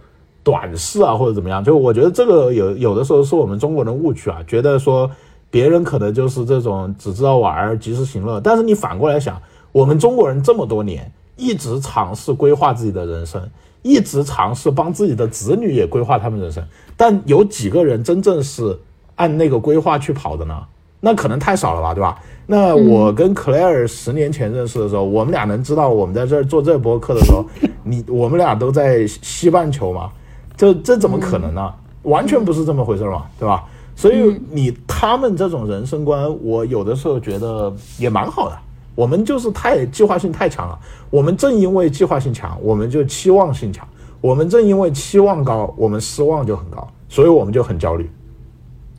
短视啊，或者怎么样？就我觉得这个有有的时候是我们中国人误区啊，觉得说别人可能就是这种只知道玩儿、及时行乐。但是你反过来想，我们中国人这么多年一直尝试规划自己的人生，一直尝试帮自己的子女也规划他们人生，但有几个人真正是按那个规划去跑的呢？那可能太少了吧，对吧？那我跟 Claire 十年前认识的时候，我们俩能知道我们在这儿做这播客的时候，你我们俩都在西半球嘛。这这怎么可能呢？完全不是这么回事嘛，对吧？所以你他们这种人生观，我有的时候觉得也蛮好的。我们就是太计划性太强了。我们正因为计划性强，我们就期望性强。我们正因为期望高，我们失望就很高，所以我们就很焦虑。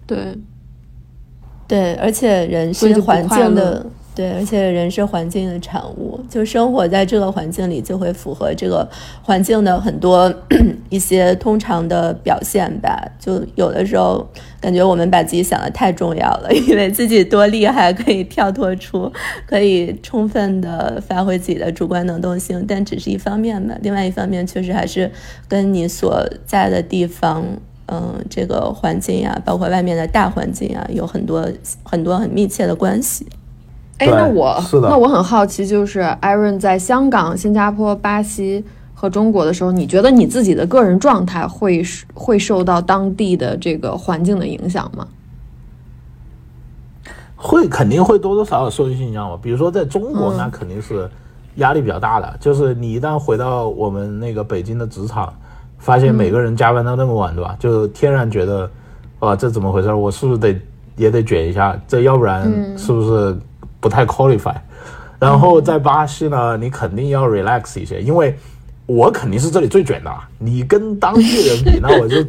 对，对，而且人是环境的。对，而且人是环境的产物，就生活在这个环境里，就会符合这个环境的很多 一些通常的表现吧。就有的时候感觉我们把自己想的太重要了，以为自己多厉害，可以跳脱出，可以充分的发挥自己的主观能动性，但只是一方面吧。另外一方面，确实还是跟你所在的地方，嗯，这个环境呀，包括外面的大环境啊，有很多很多很密切的关系。哎，那我那我很好奇，就是 Aaron 在香港、新加坡、巴西和中国的时候，你觉得你自己的个人状态会会受到当地的这个环境的影响吗？会，肯定会多多少少受一些影响吧。比如说在中国，那肯定是压力比较大的。就是你一旦回到我们那个北京的职场，发现每个人加班到那么晚，对吧？就天然觉得，啊，这怎么回事？我是不是得也得卷一下？这要不然是不是？不太 qualify，然后在巴西呢，你肯定要 relax 一些，因为我肯定是这里最卷的。你跟当地人比，那我就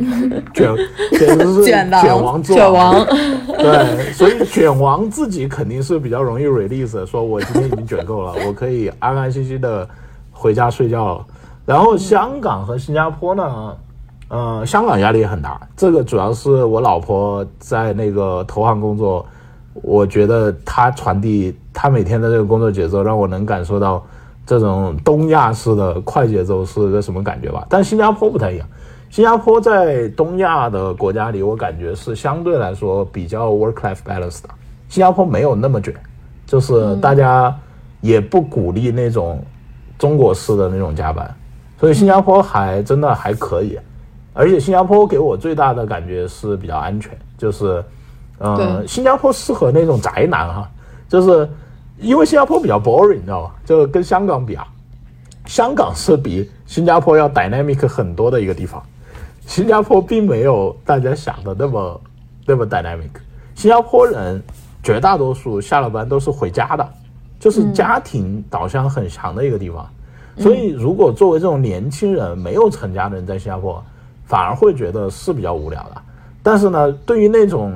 卷，简直是卷王卷王。对，所以卷王自己肯定是比较容易 release，说我今天已经卷够了，我可以安安心心的回家睡觉了。然后香港和新加坡呢，呃，香港压力也很大，这个主要是我老婆在那个投行工作。我觉得他传递他每天的这个工作节奏，让我能感受到这种东亚式的快节奏是个什么感觉吧。但新加坡不太一样，新加坡在东亚的国家里，我感觉是相对来说比较 work-life balance 的。新加坡没有那么卷，就是大家也不鼓励那种中国式的那种加班，所以新加坡还真的还可以。而且新加坡给我最大的感觉是比较安全，就是。呃，新加坡适合那种宅男哈，就是因为新加坡比较 boring，你知道吧？就跟香港比啊，香港是比新加坡要 dynamic 很多的一个地方，新加坡并没有大家想的那么那么 dynamic。新加坡人绝大多数下了班都是回家的，就是家庭导向很强的一个地方。所以，如果作为这种年轻人没有成家的人在新加坡，反而会觉得是比较无聊的。但是呢，对于那种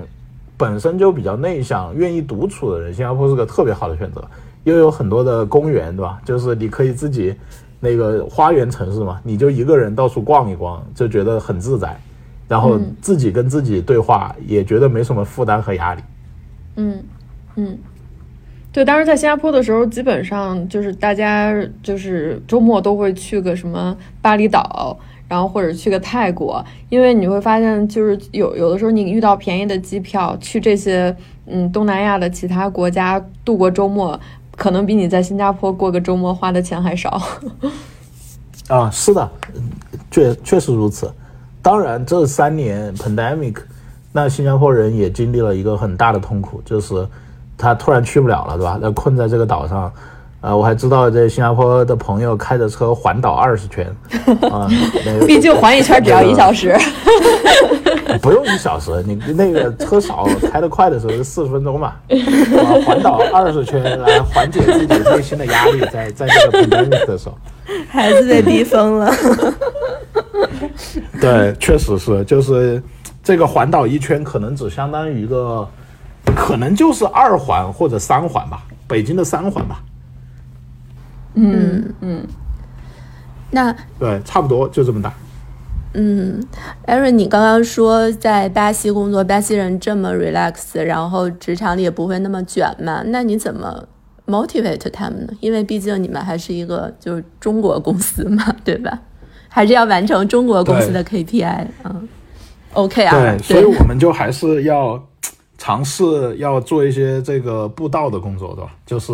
本身就比较内向、愿意独处的人，新加坡是个特别好的选择，又有很多的公园，对吧？就是你可以自己那个花园城市嘛，你就一个人到处逛一逛，就觉得很自在，然后自己跟自己对话，也觉得没什么负担和压力。嗯嗯，对。当时在新加坡的时候，基本上就是大家就是周末都会去个什么巴厘岛。然后或者去个泰国，因为你会发现，就是有有的时候你遇到便宜的机票，去这些嗯东南亚的其他国家度过周末，可能比你在新加坡过个周末花的钱还少。啊，是的，确确实如此。当然，这三年 pandemic，那新加坡人也经历了一个很大的痛苦，就是他突然去不了了，对吧？那困在这个岛上。呃，我还知道这新加坡的朋友开着车环岛二十圈，啊，毕竟环一圈只要一小时，不用一小时，你那个车少，开得快的时候是四十分钟嘛，环岛二十圈来缓解自己内心的压力，在在这个 pandemic 的时候，孩子被逼疯了，对，确实是，就是这个环岛一圈可能只相当于一个，可能就是二环或者三环吧，北京的三环吧。嗯嗯，那对，差不多就这么大。嗯，Aaron，你刚刚说在巴西工作，巴西人这么 relax，然后职场里也不会那么卷嘛？那你怎么 motivate 他们呢？因为毕竟你们还是一个就是中国公司嘛，对吧？还是要完成中国公司的 KPI 嗯 OK 啊，对，所以我们就还是要尝试要做一些这个布道的工作，对吧？就是。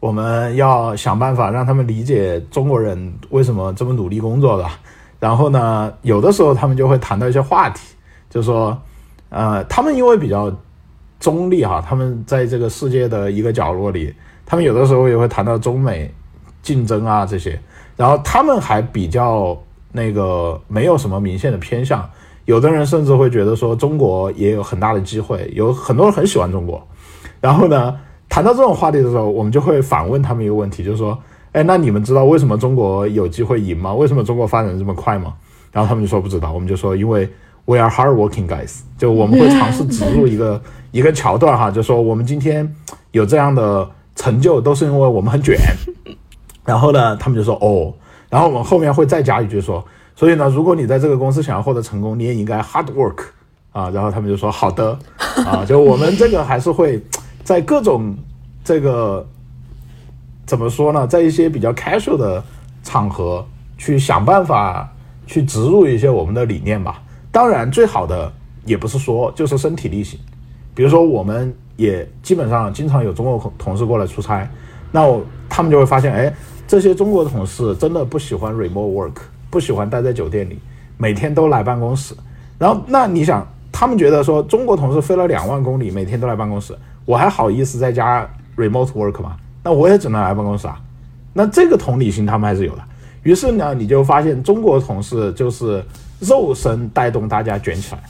我们要想办法让他们理解中国人为什么这么努力工作的。然后呢，有的时候他们就会谈到一些话题，就说，呃，他们因为比较中立哈，他们在这个世界的一个角落里，他们有的时候也会谈到中美竞争啊这些。然后他们还比较那个没有什么明显的偏向，有的人甚至会觉得说中国也有很大的机会，有很多人很喜欢中国。然后呢？谈到这种话题的时候，我们就会反问他们一个问题，就是说，哎，那你们知道为什么中国有机会赢吗？为什么中国发展这么快吗？然后他们就说不知道。我们就说，因为 we are hardworking guys，就我们会尝试植入一个一个桥段哈，就说我们今天有这样的成就都是因为我们很卷。然后呢，他们就说哦，然后我们后面会再加一句说，所以呢，如果你在这个公司想要获得成功，你也应该 hard work 啊。然后他们就说好的啊，就我们这个还是会在各种这个怎么说呢，在一些比较 casual 的场合去想办法去植入一些我们的理念吧。当然，最好的也不是说就是身体力行，比如说我们也基本上经常有中国同事过来出差，那我他们就会发现，哎。这些中国同事真的不喜欢 remote work，不喜欢待在酒店里，每天都来办公室。然后，那你想，他们觉得说中国同事飞了两万公里，每天都来办公室，我还好意思在家 remote work 吗？那我也只能来办公室啊。那这个同理心他们还是有的。于是呢，你就发现中国同事就是肉身带动大家卷起来，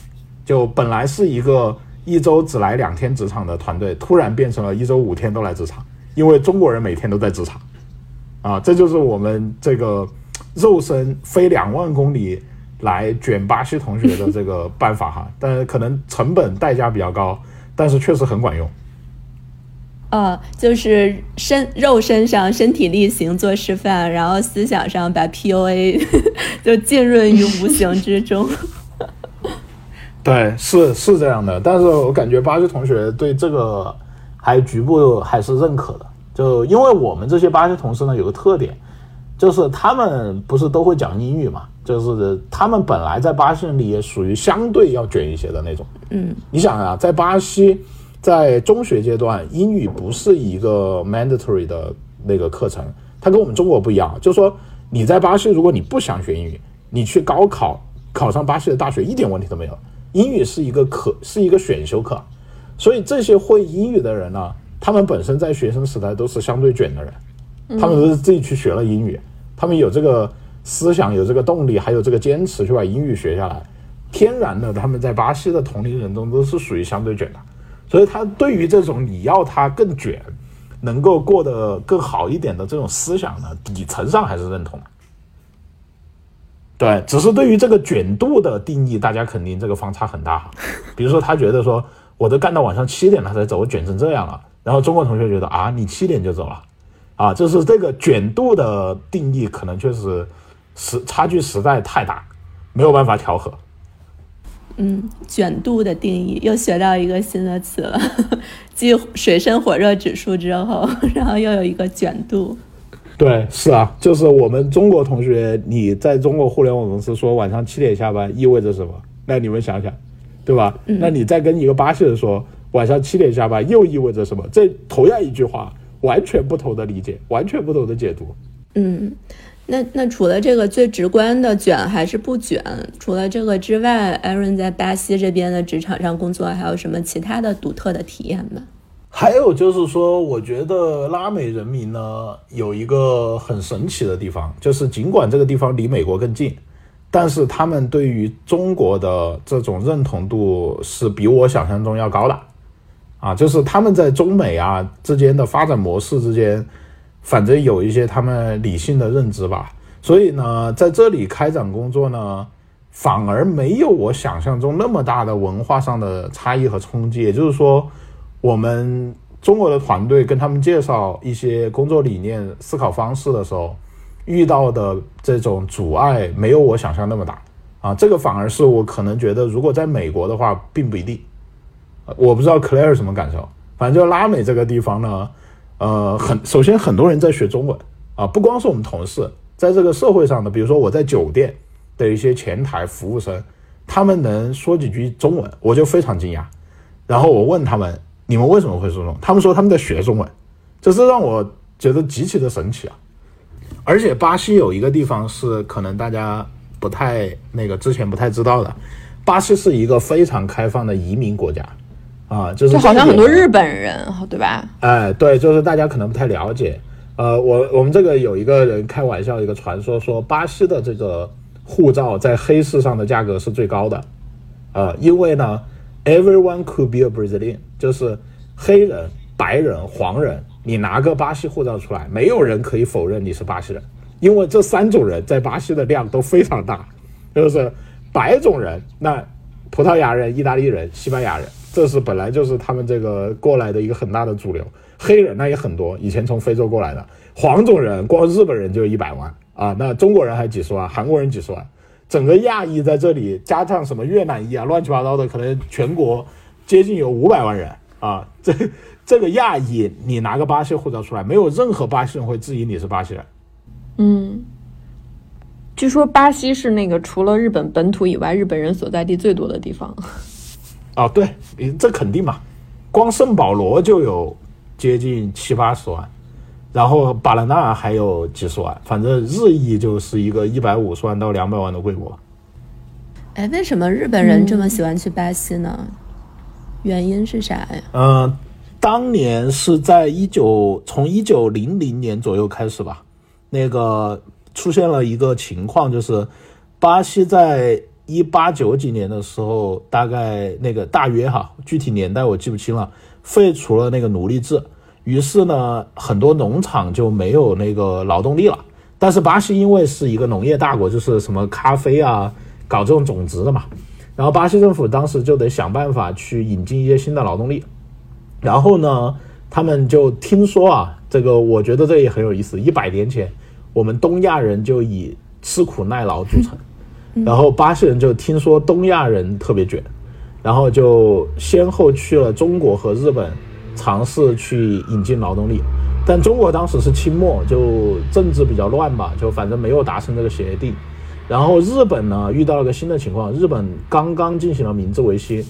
就本来是一个一周只来两天职场的团队，突然变成了一周五天都来职场，因为中国人每天都在职场。啊，这就是我们这个肉身飞两万公里来卷巴西同学的这个办法哈，但是可能成本代价比较高，但是确实很管用。呃，就是身肉身上身体力行做示范，然后思想上把 PUA 就浸润于无形之中。对，是是这样的，但是我感觉巴西同学对这个还局部还是认可的。就因为我们这些巴西同事呢，有个特点，就是他们不是都会讲英语嘛，就是他们本来在巴西里也属于相对要卷一些的那种。嗯，你想啊，在巴西，在中学阶段，英语不是一个 mandatory 的那个课程，它跟我们中国不一样。就是说你在巴西，如果你不想学英语，你去高考考上巴西的大学一点问题都没有。英语是一个可是一个选修课，所以这些会英语的人呢。他们本身在学生时代都是相对卷的人，他们都是自己去学了英语，他们有这个思想，有这个动力，还有这个坚持去把英语学下来。天然的，他们在巴西的同龄人中都是属于相对卷的，所以他对于这种你要他更卷，能够过得更好一点的这种思想呢，底层上还是认同的。对，只是对于这个卷度的定义，大家肯定这个方差很大哈。比如说，他觉得说，我都干到晚上七点了才走，我卷成这样了。然后中国同学觉得啊，你七点就走了，啊，就是这个卷度的定义可能确实实差距实在太大，没有办法调和。嗯，卷度的定义又学到一个新的词了，继水深火热指数之后，然后又有一个卷度。对，是啊，就是我们中国同学，你在中国互联网公司说晚上七点下班意味着什么？那你们想想，对吧？那你再跟一个巴西人说。晚上七点下班又意味着什么？这同样一句话，完全不同的理解，完全不同的解读。嗯，那那除了这个最直观的卷还是不卷，除了这个之外，Aaron 在巴西这边的职场上工作，还有什么其他的独特的体验吗？还有就是说，我觉得拉美人民呢有一个很神奇的地方，就是尽管这个地方离美国更近。但是他们对于中国的这种认同度是比我想象中要高的，啊，就是他们在中美啊之间的发展模式之间，反正有一些他们理性的认知吧。所以呢，在这里开展工作呢，反而没有我想象中那么大的文化上的差异和冲击。也就是说，我们中国的团队跟他们介绍一些工作理念、思考方式的时候。遇到的这种阻碍没有我想象那么大啊，这个反而是我可能觉得，如果在美国的话，并不一定。我不知道 Claire 什么感受，反正就拉美这个地方呢，呃，很首先很多人在学中文啊，不光是我们同事，在这个社会上的，比如说我在酒店的一些前台服务生，他们能说几句中文，我就非常惊讶。然后我问他们，你们为什么会说中文？他们说他们在学中文，这是让我觉得极其的神奇啊。而且巴西有一个地方是可能大家不太那个之前不太知道的，巴西是一个非常开放的移民国家，啊，就是就好像很多日本人，对吧？哎，对，就是大家可能不太了解。呃，我我们这个有一个人开玩笑，一个传说说巴西的这个护照在黑市上的价格是最高的，呃，因为呢，everyone could be a Brazilian，就是黑人、白人、黄人。你拿个巴西护照出来，没有人可以否认你是巴西人，因为这三种人在巴西的量都非常大，就是白种人，那葡萄牙人、意大利人、西班牙人，这是本来就是他们这个过来的一个很大的主流。黑人那也很多，以前从非洲过来的黄种人，光日本人就一百万啊，那中国人还几十万，韩国人几十万，整个亚裔在这里加上什么越南裔啊，乱七八糟的，可能全国接近有五百万人啊。这这个亚裔，你拿个巴西护照出来，没有任何巴西人会质疑你是巴西人。嗯，据说巴西是那个除了日本本土以外，日本人所在地最多的地方。啊，对，这肯定嘛，光圣保罗就有。接近七八十万，然后巴拉纳还有几十万，反正日裔就是一个一百五十万到两百万的规模。哎，为什么日本人这么喜欢去巴西呢？原因是啥呀？嗯，当年是在一九从一九零零年左右开始吧，那个出现了一个情况，就是巴西在一八九几年的时候，大概那个大约哈，具体年代我记不清了。废除了那个奴隶制，于是呢，很多农场就没有那个劳动力了。但是巴西因为是一个农业大国，就是什么咖啡啊，搞这种种植的嘛。然后巴西政府当时就得想办法去引进一些新的劳动力。然后呢，他们就听说啊，这个我觉得这也很有意思。一百年前，我们东亚人就以吃苦耐劳著称，然后巴西人就听说东亚人特别卷。然后就先后去了中国和日本，尝试去引进劳动力，但中国当时是清末，就政治比较乱吧，就反正没有达成这个协定。然后日本呢遇到了个新的情况，日本刚刚进行了明治维新，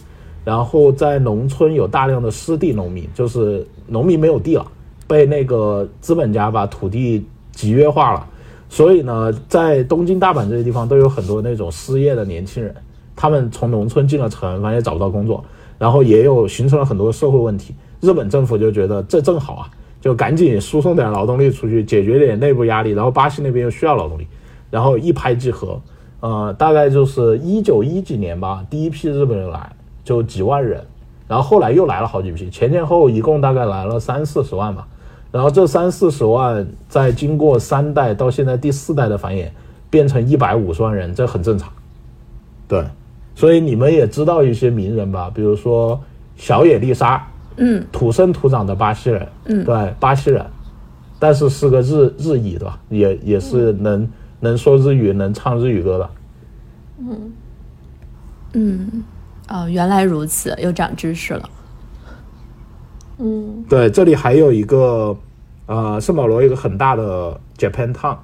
然后在农村有大量的失地农民，就是农民没有地了，被那个资本家把土地集约化了，所以呢，在东京、大阪这些地方都有很多那种失业的年轻人。他们从农村进了城，反正也找不到工作，然后也有形成了很多社会问题。日本政府就觉得这正好啊，就赶紧输送点劳动力出去，解决点内部压力。然后巴西那边又需要劳动力，然后一拍即合。呃，大概就是一九一几年吧，第一批日本人来就几万人，然后后来又来了好几批，前前后一共大概来了三四十万吧。然后这三四十万在经过三代到现在第四代的繁衍，变成一百五十万人，这很正常。对。所以你们也知道一些名人吧，比如说小野丽莎，嗯，土生土长的巴西人，嗯，对，巴西人，但是是个日日裔，对吧？也也是能能说日语、能唱日语歌的。嗯嗯，哦，原来如此，又长知识了。嗯，对，这里还有一个，呃，圣保罗一个很大的 Japan Town，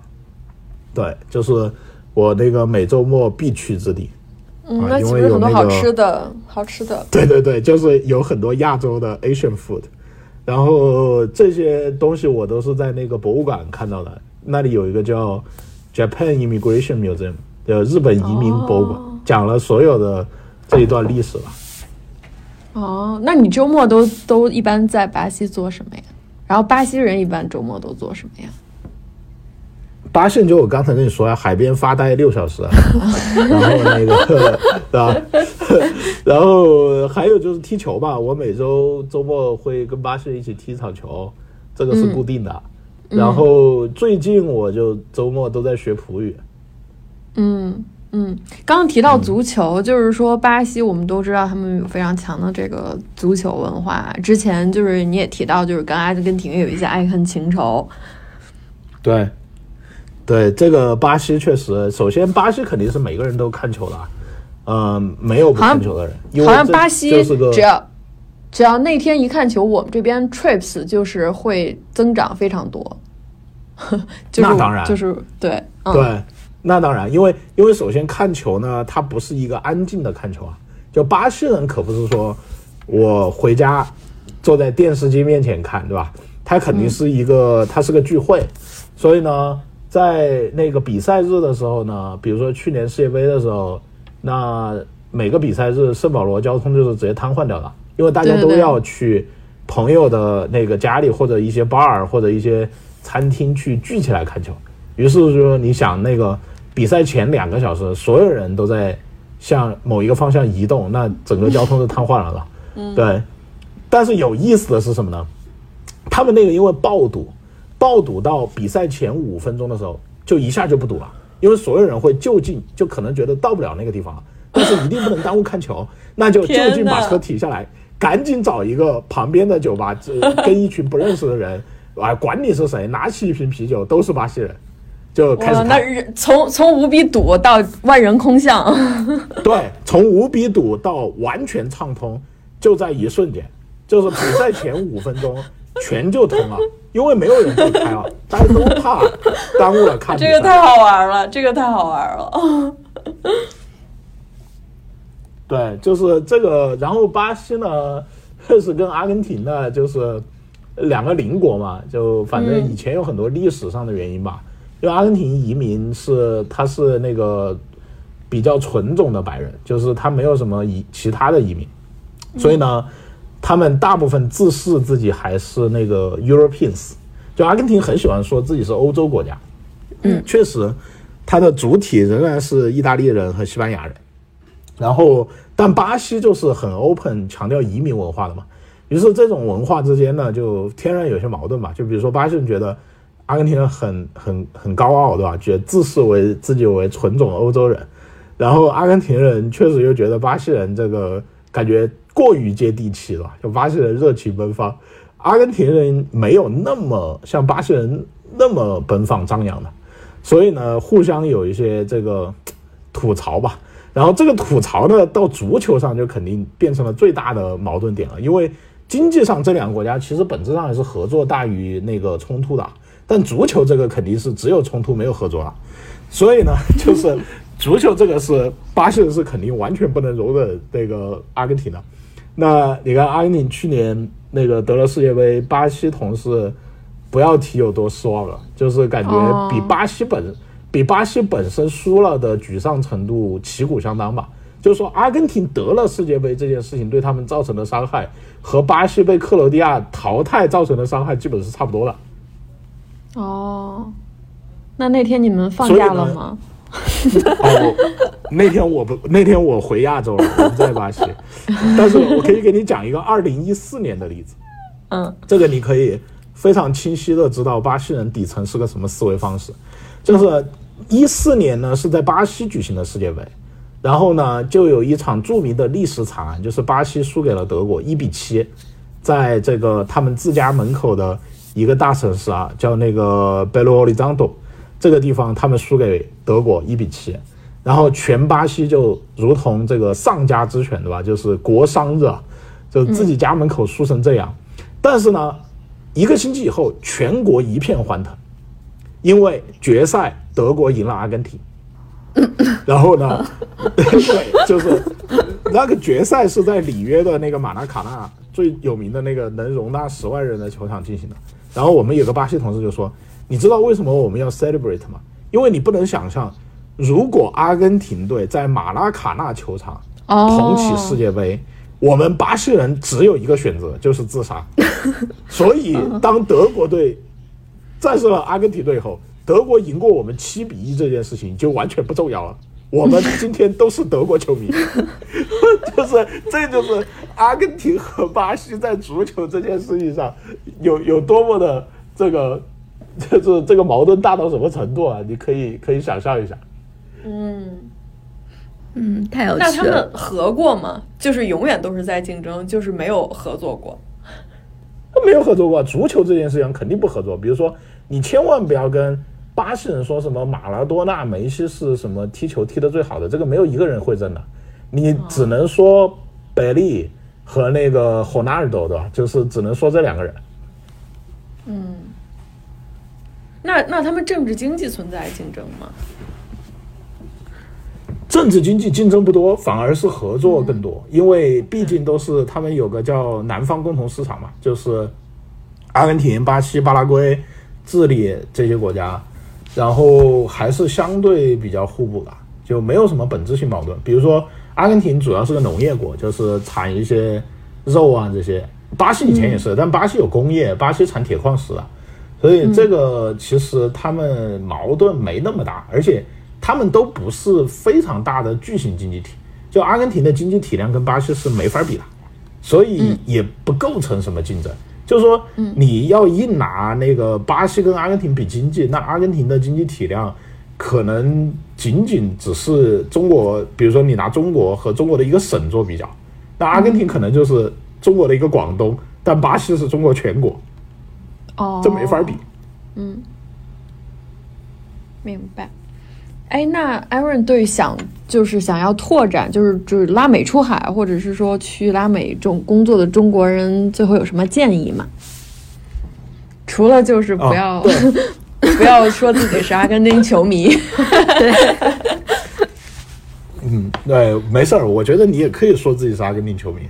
对，就是我那个每周末必去之地。嗯，那其实很多好吃的，好吃的。对对对，就是有很多亚洲的 Asian food，然后这些东西我都是在那个博物馆看到的。那里有一个叫 Japan Immigration Museum，呃，日本移民博物馆，讲了所有的这一段历史吧。哦，那你周末都都一般在巴西做什么呀？然后巴西人一般周末都做什么呀？巴西就我刚才跟你说呀，海边发呆六小时，然后那个 对吧？然后还有就是踢球吧，我每周周末会跟巴西人一起踢一场球，这个是固定的。然后最近我就周末都在学葡语。嗯嗯，刚刚提到足球，就是说巴西，我们都知道他们有非常强的这个足球文化。之前就是你也提到，就是跟阿根廷有一些爱恨情仇。对。对这个巴西确实，首先巴西肯定是每个人都看球的，嗯，没有不看球的人。好像巴西只要只要那天一看球，我们这边 trips 就是会增长非常多。那当然，就是对嗯对，那当然，因为因为首先看球呢，它不是一个安静的看球啊。就巴西人可不是说我回家坐在电视机面前看，对吧？他肯定是一个，他是个聚会，所以呢。在那个比赛日的时候呢，比如说去年世界杯的时候，那每个比赛日圣保罗交通就是直接瘫痪掉了，因为大家都要去朋友的那个家里或者一些 bar 或者一些餐厅去聚起来看球。于是说，你想那个比赛前两个小时，所有人都在向某一个方向移动，那整个交通就瘫痪了吧？嗯，对。但是有意思的是什么呢？他们那个因为爆堵。爆堵到比赛前五分钟的时候，就一下就不堵了，因为所有人会就近，就可能觉得到不了那个地方了，但是一定不能耽误看球，那就就近把车停下来，赶紧找一个旁边的酒吧，跟一群不认识的人，啊，管你是谁，拿起一瓶啤酒，都是巴西人，就开始。那从从无比堵到万人空巷，对，从无比堵到完全畅通，就在一瞬间，就是比赛前五分钟 全就通了，因为没有人会开了，大家都怕耽误了看。这个太好玩了，这个太好玩了。对，就是这个。然后巴西呢，是跟阿根廷呢，就是两个邻国嘛。就反正以前有很多历史上的原因吧。因为阿根廷移民是他是那个比较纯种的白人，就是他没有什么移其他的移民，所以呢，他们大部分自视自己还是那个 Europeans。就阿根廷很喜欢说自己是欧洲国家。嗯，确实，它的主体仍然是意大利人和西班牙人。然后，但巴西就是很 open，强调移民文化的嘛。于是这种文化之间呢，就天然有些矛盾吧。就比如说，巴西人觉得阿根廷人很很很高傲，对吧？觉得自视为自己为纯种欧洲人。然后阿根廷人确实又觉得巴西人这个感觉过于接地气了，就巴西人热情奔放，阿根廷人没有那么像巴西人那么奔放张扬的。所以呢，互相有一些这个吐槽吧。然后这个吐槽呢，到足球上就肯定变成了最大的矛盾点了，因为经济上这两个国家其实本质上还是合作大于那个冲突的，但足球这个肯定是只有冲突没有合作了，所以呢，就是 足球这个是巴西人是肯定完全不能容忍那个阿根廷的。那你看阿根廷去年那个得了世界杯，巴西同事不要提有多失望了，就是感觉比巴西本。比巴西本身输了的沮丧程度旗鼓相当吧，就是说阿根廷得了世界杯这件事情对他们造成的伤害，和巴西被克罗地亚淘汰造成的伤害基本是差不多的。哦，那那天你们放假了吗？哦，那天我不，那天我回亚洲了，我不在巴西。但是我可以给你讲一个二零一四年的例子。嗯，这个你可以非常清晰的知道巴西人底层是个什么思维方式，就是。一四年呢是在巴西举行的世界杯，然后呢就有一场著名的历史惨案，就是巴西输给了德国一比七，在这个他们自家门口的一个大城市啊，叫那个贝罗奥利藏多，这个地方他们输给德国一比七，然后全巴西就如同这个丧家之犬对吧？就是国殇日，就自己家门口输成这样，但是呢，一个星期以后全国一片欢腾，因为决赛。德国赢了阿根廷，然后呢？对，就是那个决赛是在里约的那个马拉卡纳最有名的那个能容纳十万人的球场进行的。然后我们有个巴西同事就说：“你知道为什么我们要 celebrate 吗？因为你不能想象，如果阿根廷队在马拉卡纳球场捧起世界杯，我们巴西人只有一个选择，就是自杀。所以当德国队战胜了阿根廷队后。”德国赢过我们七比一这件事情就完全不重要了。我们今天都是德国球迷，就是这就是阿根廷和巴西在足球这件事情上有有多么的这个，就是这个矛盾大到什么程度啊？你可以可以想象一下。嗯嗯，太有趣了。那他们合过吗？就是永远都是在竞争，就是没有合作过。没有合作过。足球这件事情肯定不合作。比如说，你千万不要跟。巴西人说什么马拉多纳、梅西是什么踢球踢得最好的？这个没有一个人会认的，你只能说贝利和那个霍纳尔多，对吧？就是只能说这两个人。嗯，那那他们政治经济存在竞争吗？政治经济竞争不多，反而是合作更多，因为毕竟都是他们有个叫南方共同市场嘛，就是阿根廷、巴西、巴拉圭、智利这些国家。然后还是相对比较互补的，就没有什么本质性矛盾。比如说，阿根廷主要是个农业国，就是产一些肉啊这些。巴西以前也是，但巴西有工业，巴西产铁矿石啊，所以这个其实他们矛盾没那么大，而且他们都不是非常大的巨型经济体。就阿根廷的经济体量跟巴西是没法比的，所以也不构成什么竞争。就是说，你要硬拿那个巴西跟阿根廷比经济，那阿根廷的经济体量可能仅仅只是中国，比如说你拿中国和中国的一个省做比较，那阿根廷可能就是中国的一个广东，但巴西是中国全国，哦，这没法比。嗯，明白。哎，那 Aaron 对想就是想要拓展，就是就是拉美出海，或者是说去拉美中工作的中国人，最后有什么建议吗？除了就是不要、不要说自己是阿根廷球迷，嗯，对，没事儿，我觉得你也可以说自己是阿根廷球迷，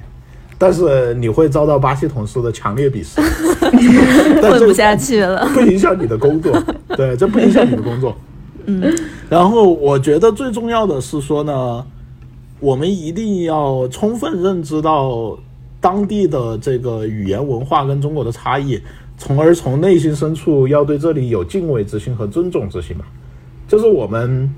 但是你会遭到巴西同事的强烈鄙视，混不下去了。不影响你的工作，对，这不影响你的工作。嗯，然后我觉得最重要的是说呢，我们一定要充分认知到当地的这个语言文化跟中国的差异，从而从内心深处要对这里有敬畏之心和尊重之心吧。就是我们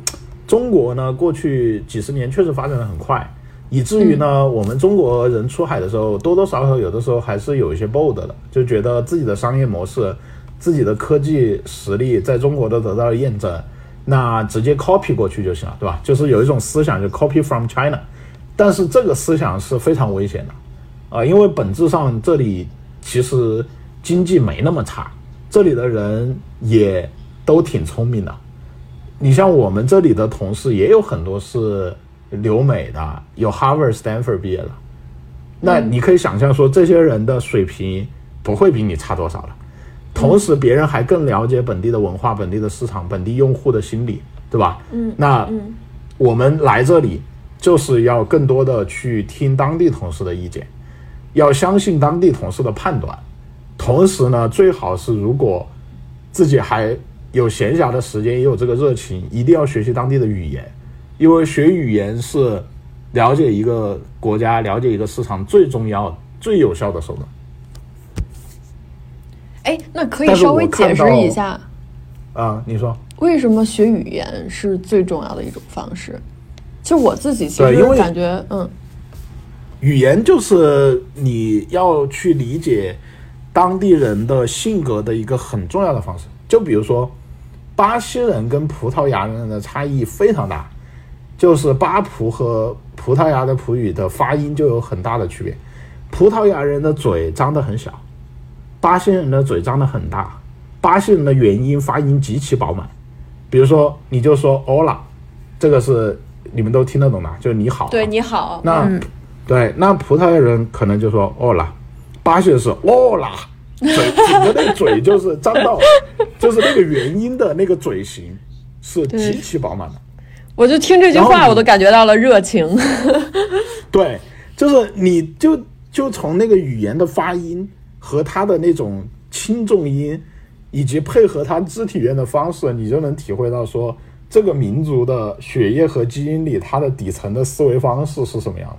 中国呢，过去几十年确实发展的很快，以至于呢，我们中国人出海的时候，多多少少有的时候还是有一些 bold 的，就觉得自己的商业模式、自己的科技实力在中国都得到了验证，那直接 copy 过去就行了，对吧？就是有一种思想，就 copy from China，但是这个思想是非常危险的，啊、因为本质上这里其实经济没那么差，这里的人也都挺聪明的。你像我们这里的同事也有很多是留美的，有 Harvard、Stanford 毕业的。那你可以想象说，这些人的水平不会比你差多少了。同时，别人还更了解本地的文化、本地的市场、本地用户的心理，对吧？嗯，那我们来这里就是要更多的去听当地同事的意见，要相信当地同事的判断。同时呢，最好是如果自己还有闲暇的时间，也有这个热情，一定要学习当地的语言，因为学语言是了解一个国家、了解一个市场最重要、最有效的手段。哎，那可以稍微解释一下，啊、你说？为什么学语言是最重要的一种方式？就我自己其对因为实感觉，嗯语言就是你要去理解当地人的性格的一个很重要的方式。就比如说，巴西人跟葡萄牙人的差异非常大，就是巴葡和葡萄牙的葡语的发音就有很大的区别。葡萄牙人的嘴张得很小，巴西人的嘴张得很大。巴西人的元音发音极其饱满，比如说你就说 “hola”，这个是你们都听得懂的，就是你好啊。对，你好，那、对，那葡萄牙人可能就说哦啦，巴西人是哦啦，嘴整个那个嘴就是张到，就是那个元音的那个嘴型是极其饱满的。我就听这句话，我都感觉到了热情。对，就是你就就从那个语言的发音和他的那种轻重音，以及配合他肢体语言的方式，你就能体会到说这个民族的血液和基因里它的底层的思维方式是什么样的。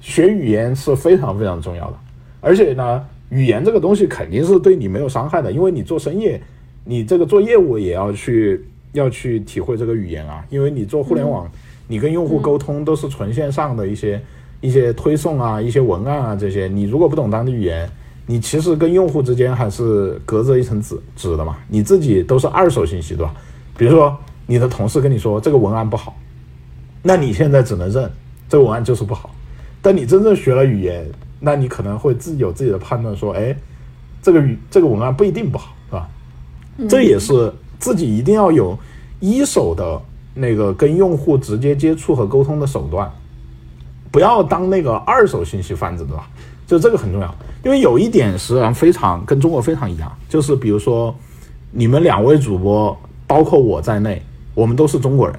学语言是非常非常重要的，而且呢，语言这个东西肯定是对你没有伤害的，因为你做生意，你这个做业务也要去要去体会这个语言啊，因为你做互联网，你跟用户沟通都是纯线上的一些一些推送啊、一些文案啊这些，你如果不懂当地语言，你其实跟用户之间还是隔着一层纸纸的嘛，你自己都是二手信息，对吧？比如说你的同事跟你说这个文案不好，那你现在只能认这个文案就是不好。但你真正学了语言，那你可能会自己有自己的判断，说，哎，这个语这个文案不一定不好，是吧？这也是自己一定要有一手的那个跟用户直接接触和沟通的手段，不要当那个二手信息贩子，对吧？就这个很重要，因为有一点实际上非常跟中国非常一样，就是比如说你们两位主播，包括我在内，我们都是中国人，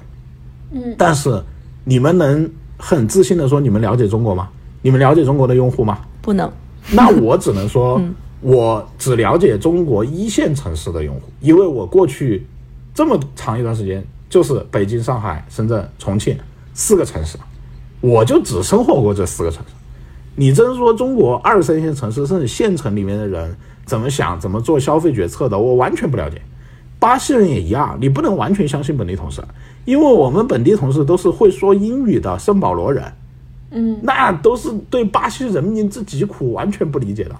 嗯，但是你们能很自信的说你们了解中国吗？你们了解中国的用户吗？不能，那我只能说，我只了解中国一线城市的用户，因为我过去这么长一段时间就是北京、上海、深圳、重庆四个城市，我就只生活过这四个城市。你真说中国二三线城市甚至县城里面的人怎么想、怎么做消费决策的，我完全不了解。巴西人也一样，你不能完全相信本地同事，因为我们本地同事都是会说英语的圣保罗人，嗯，那都是对巴西人民之疾苦完全不理解的。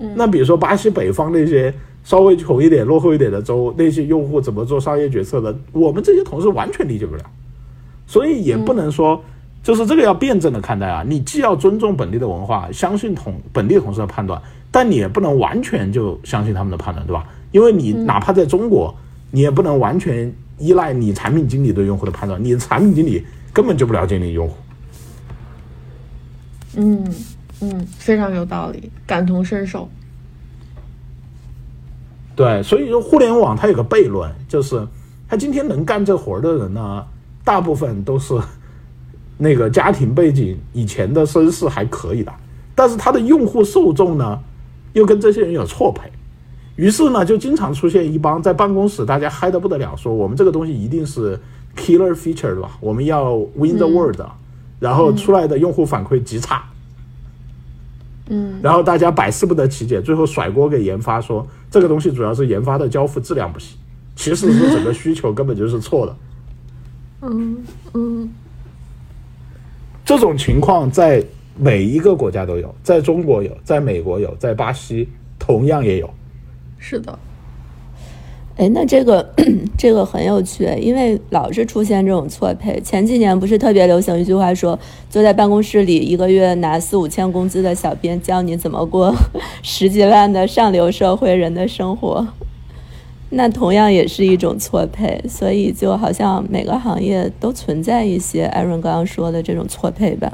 嗯，那比如说巴西北方那些稍微穷一点、落后一点的州，那些用户怎么做商业决策的，我们这些同事完全理解不了。所以也不能说就是这个要辩证的看待啊，你既要尊重本地的文化，相信同本地同事的判断，但你也不能完全就相信他们的判断，对吧？因为你哪怕在中国，你也不能完全依赖你产品经理对用户的判断，你的产品经理根本就不了解你用户。嗯嗯，非常有道理，感同身受。对，所以说互联网它有个悖论，就是他今天能干这活儿的人呢，大部分都是那个家庭背景以前的身世还可以的，但是他的用户受众呢，又跟这些人有错配，于是呢，就经常出现一帮在办公室大家嗨得不得了，说我们这个东西一定是 killer feature 对吧？我们要 win the world，、然后出来的用户反馈极差。嗯然后大家百思不得其解，最后甩锅给研发说这个东西主要是研发的交付质量不行，其实是整个需求根本就是错的。嗯嗯这种情况在每一个国家都有，在中国有，在美国有，在巴西同样也有。是的，哎，那这个这个很有趣，因为老是出现这种错配。前几年不是特别流行一句话说，坐在办公室里一个月拿四五千工资的小编教你怎么过十几万的上流社会人的生活。那同样也是一种错配，所以就好像每个行业都存在一些艾润刚刚说的这种错配吧。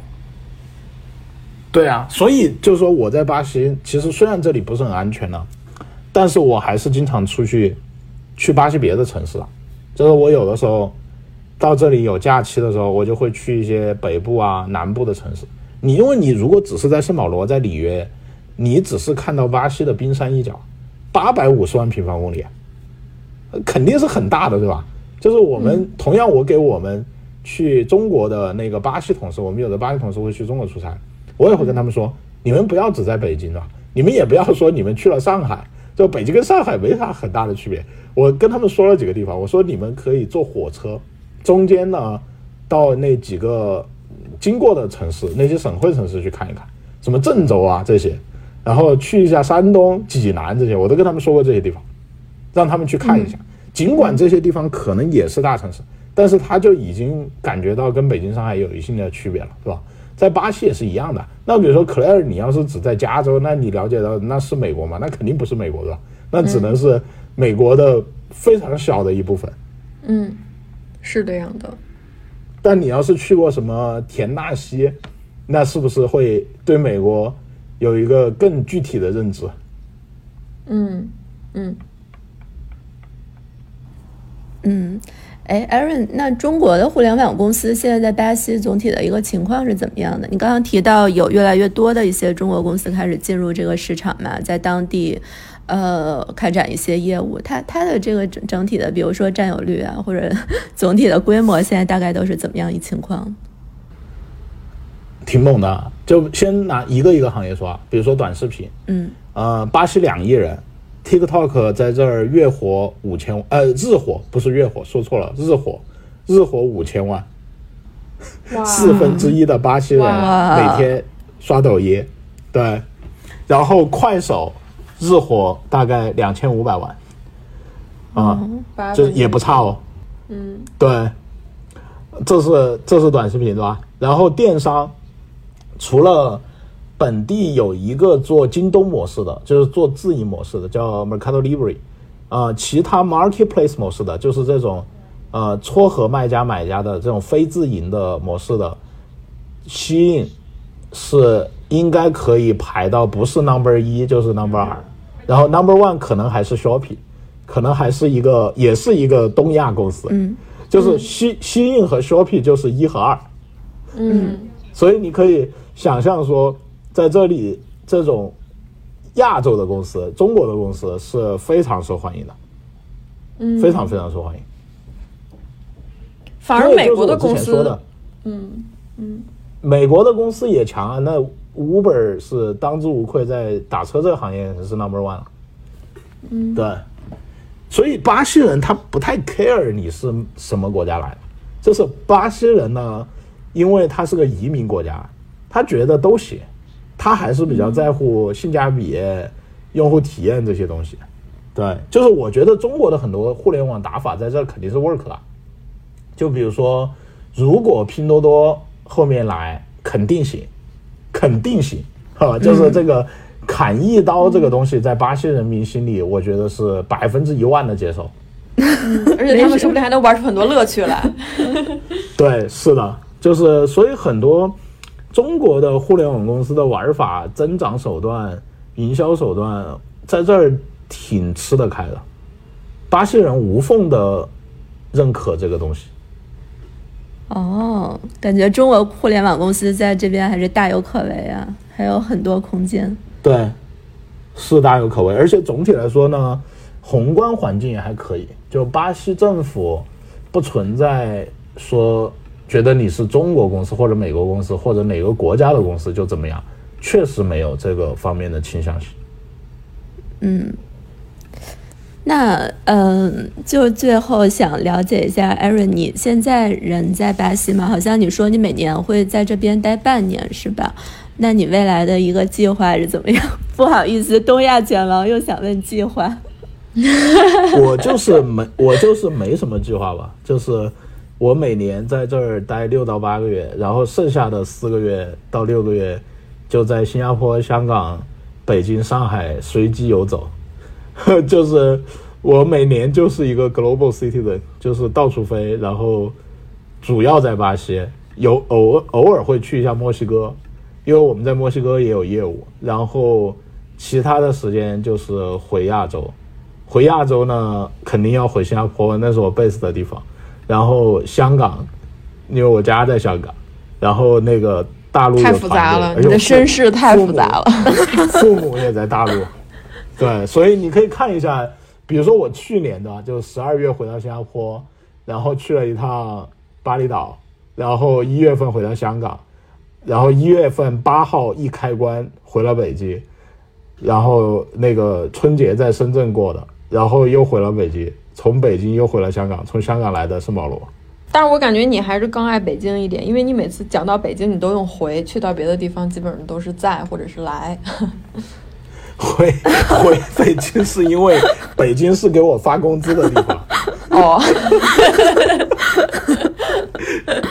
对啊，所以就是说我在巴西，其实虽然这里不是很安全呢，但是我还是经常出去去巴西别的城市啊。就是我有的时候到这里有假期的时候，我就会去一些北部啊、南部的城市。你因为你如果只是在圣保罗、在里约，你只是看到巴西的冰山一角，八百五十万平方公里，呃肯定是很大的，对吧？就是我们、同样，我给我们去中国的那个巴西同事，我们有的巴西同事会去中国出差，我也会跟他们说，你们不要只在北京的，你们也不要说你们去了上海，就北京跟上海没啥很大的区别。我跟他们说了几个地方，我说你们可以坐火车，中间呢到那几个经过的城市，那些省会城市去看一看，什么郑州啊这些，然后去一下山东、济南这些，我都跟他们说过这些地方，让他们去看一下。尽管这些地方可能也是大城市，但是他就已经感觉到跟北京、上海有一定的区别了，是吧？在巴西也是一样的。那比如说克莱尔，你要是只在加州，那你了解到那是美国吗？那肯定不是美国的，那只能是美国的非常小的一部分。嗯，是这样的。但你要是去过什么田纳西，那是不是会对美国有一个更具体的认知？嗯嗯，嗯，哎，Aaron，那中国的互联网公司现在在巴西总体的一个情况是怎么样的？你刚刚提到有越来越多的一些中国公司开始进入这个市场嘛，在当地，呃，开展一些业务。它它的这个整整体的，比如说占有率啊，或者总体的规模，现在大概都是怎么样一情况？挺猛的。就先拿一个一个行业说啊，比如说短视频，嗯呃，巴西两亿人，TikTok 在这儿月活五千，呃，日活不是月活，说错了，日活，日活五千万，四分之一的巴西人每天刷抖音，对，然后快手日活大概两千五百万，啊、八这也不差哦。嗯对，这是这是短视频对吧？然后电商除了本地有一个做京东模式的，就是做自营模式的，叫 Mercado Libre，啊、其他 marketplace 模式的，就是这种呃撮合卖家买家的这种非自营的模式的，吸引是应该可以排到不是 number 一就是 number 二，然后 number one 可能还是 Shopee，可能还是一个也是一个东亚公司，嗯。就是西西印和 Shopee 就是一和二，嗯。所以你可以想象说，在这里这种亚洲的公司、中国的公司是非常受欢迎的，嗯，非常非常受欢迎。反而美国的公司的，嗯嗯。美国的公司也强啊。那 Uber 是当之无愧在打车这个行业是 number one 了。嗯，对，所以巴西人他不太 care 你是什么国家来的，就是巴西人呢，因为他是个移民国家，他觉得都行，他还是比较在乎性价比、用户体验这些东西。对，就是我觉得中国的很多互联网打法在这儿肯定是 work 的，就比如说，如果拼多多后面来肯定行，肯定行，哈，就是这个砍一刀这个东西，在巴西人民心里，我觉得是百分之一万的接受。而且他们说不定还能玩出很多乐趣来。对，是的，就是所以很多中国的互联网公司的玩法、增长手段、营销手段，在这儿挺吃得开的。巴西人无缝的认可这个东西。哦，感觉中国互联网公司在这边还是大有可为啊，还有很多空间。对，是大有可为，而且总体来说呢，宏观环境也还可以。就巴西政府不存在说觉得你是中国公司或者美国公司或者哪个国家的公司就怎么样，确实没有这个方面的倾向性。嗯。那嗯，就最后想了解一下，Aaron，你现在人在巴西吗？好像你说你每年会在这边待半年，是吧？那你未来的一个计划是怎么样？不好意思，东亚卷王又想问计划。我就是没，我就是没什么计划吧。就是我每年在这儿待六到八个月，然后剩下的四个月到六个月就在新加坡、香港、北京、上海随机游走。就是我每年就是一个 global citizen，就是到处飞，然后主要在巴西，有偶偶尔会去一下墨西哥，因为我们在墨西哥也有业务，然后其他的时间就是回亚洲，回亚洲呢肯定要回新加坡，那是我 base 的地方，然后香港，因为我家在香港，然后那个大陆太复杂了，你的身世太复杂了，父母也在大陆。对，所以你可以看一下，比如说我去年的，就十二月回到新加坡，然后去了一趟巴厘岛，然后一月份回到香港，然后一月份八号一开关回了北京，然后那个春节在深圳过的，然后又回了北京，从北京又回了香港，从香港来的圣保罗。但是我感觉你还是更爱北京一点，因为你每次讲到北京，你都用回，去到别的地方基本上都是在或者是来。回回北京是因为北京是给我发工资的地方。哦，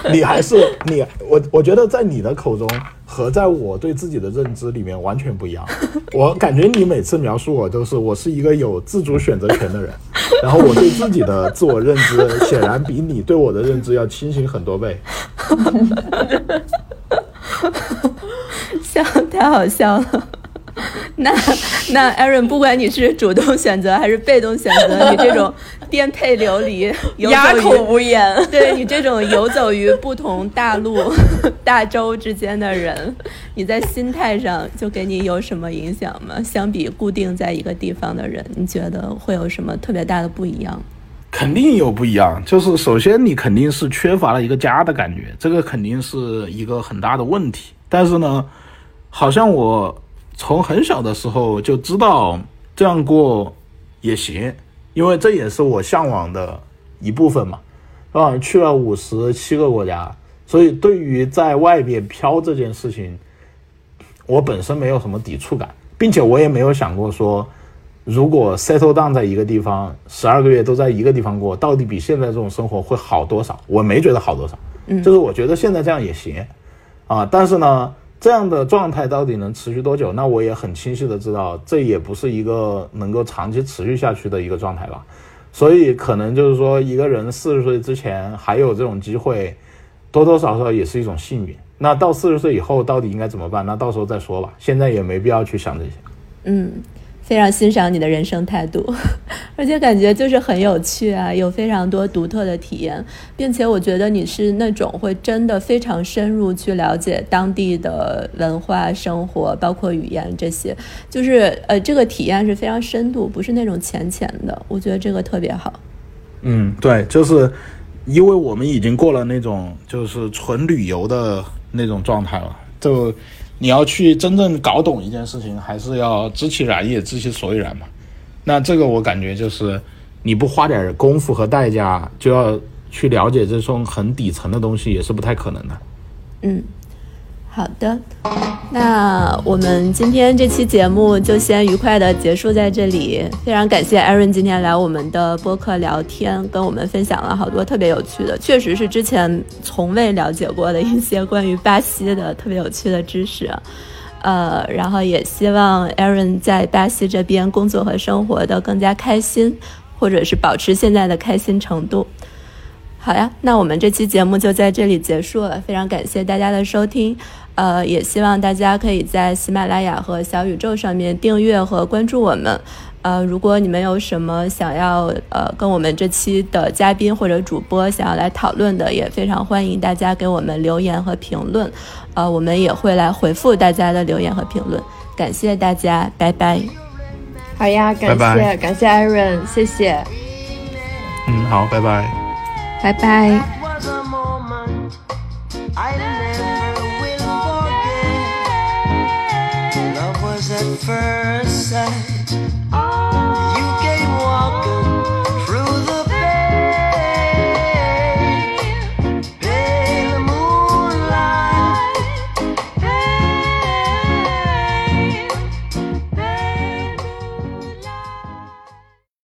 你还是你我，我觉得在你的口中和在我对自己的认知里面完全不一样。我感觉你每次描述我都是我是一个有自主选择权的人，然后我对自己的自我认知显然比你对我的认知要清醒很多倍。笑，太好笑了。那那 Aaron，不管你是主动选择还是被动选择，你这种颠沛流离、哑口无言，对你这种游走于不同大陆、大洲之间的人，你在心态上就给你有什么影响吗？相比固定在一个地方的人，你觉得会有什么特别大的不一样？肯定有不一样，就是首先你肯定是缺乏了一个家的感觉，这个肯定是一个很大的问题。但是呢，好像我。从很小的时候就知道这样过也行，因为这也是我向往的一部分嘛，啊，去了五十七个国家，所以对于在外边飘这件事情，我本身没有什么抵触感，并且我也没有想过说，如果 settle down 在一个地方十二个月都在一个地方过，到底比现在这种生活会好多少？我没觉得好多少，嗯，就是我觉得现在这样也行，啊，但是呢。这样的状态到底能持续多久？那我也很清晰的知道，这也不是一个能够长期持续下去的一个状态吧。所以可能就是说，一个人四十岁之前还有这种机会，多多少少也是一种幸运。那到四十岁以后到底应该怎么办？那到时候再说吧。现在也没必要去想这些。嗯。非常欣赏你的人生态度，而且感觉就是很有趣啊，有非常多独特的体验，并且我觉得你是那种会真的非常深入去了解当地的文化、生活，包括语言这些，就是呃，这个体验是非常深度，不是那种浅浅的。我觉得这个特别好。嗯，对，就是因为我们已经过了那种就是纯旅游的那种状态了，就。你要去真正搞懂一件事情，还是要知其然也，知其所以然嘛。那这个我感觉就是，你不花点功夫和代价，就要去了解这种很底层的东西，也是不太可能的。嗯，好的。那我们今天这期节目就先愉快的结束在这里。非常感谢 Aaron 今天来我们的播客聊天，跟我们分享了好多特别有趣的，确实是之前从未了解过的一些关于巴西的特别有趣的知识。呃，然后也希望 Aaron 在巴西这边工作和生活的更加开心，或者是保持现在的开心程度。好呀，那我们这期节目就在这里结束了，非常感谢大家的收听。呃，也希望大家可以在喜马拉雅和小宇宙上面订阅和关注我们。呃，如果你们有什么想要呃跟我们这期的嘉宾或者主播想要来讨论的，也非常欢迎大家给我们留言和评论。呃，我们也会来回复大家的留言和评论。感谢大家，拜拜。好呀，感谢感谢 Aaron，谢谢。嗯，好，拜拜。拜拜。First sight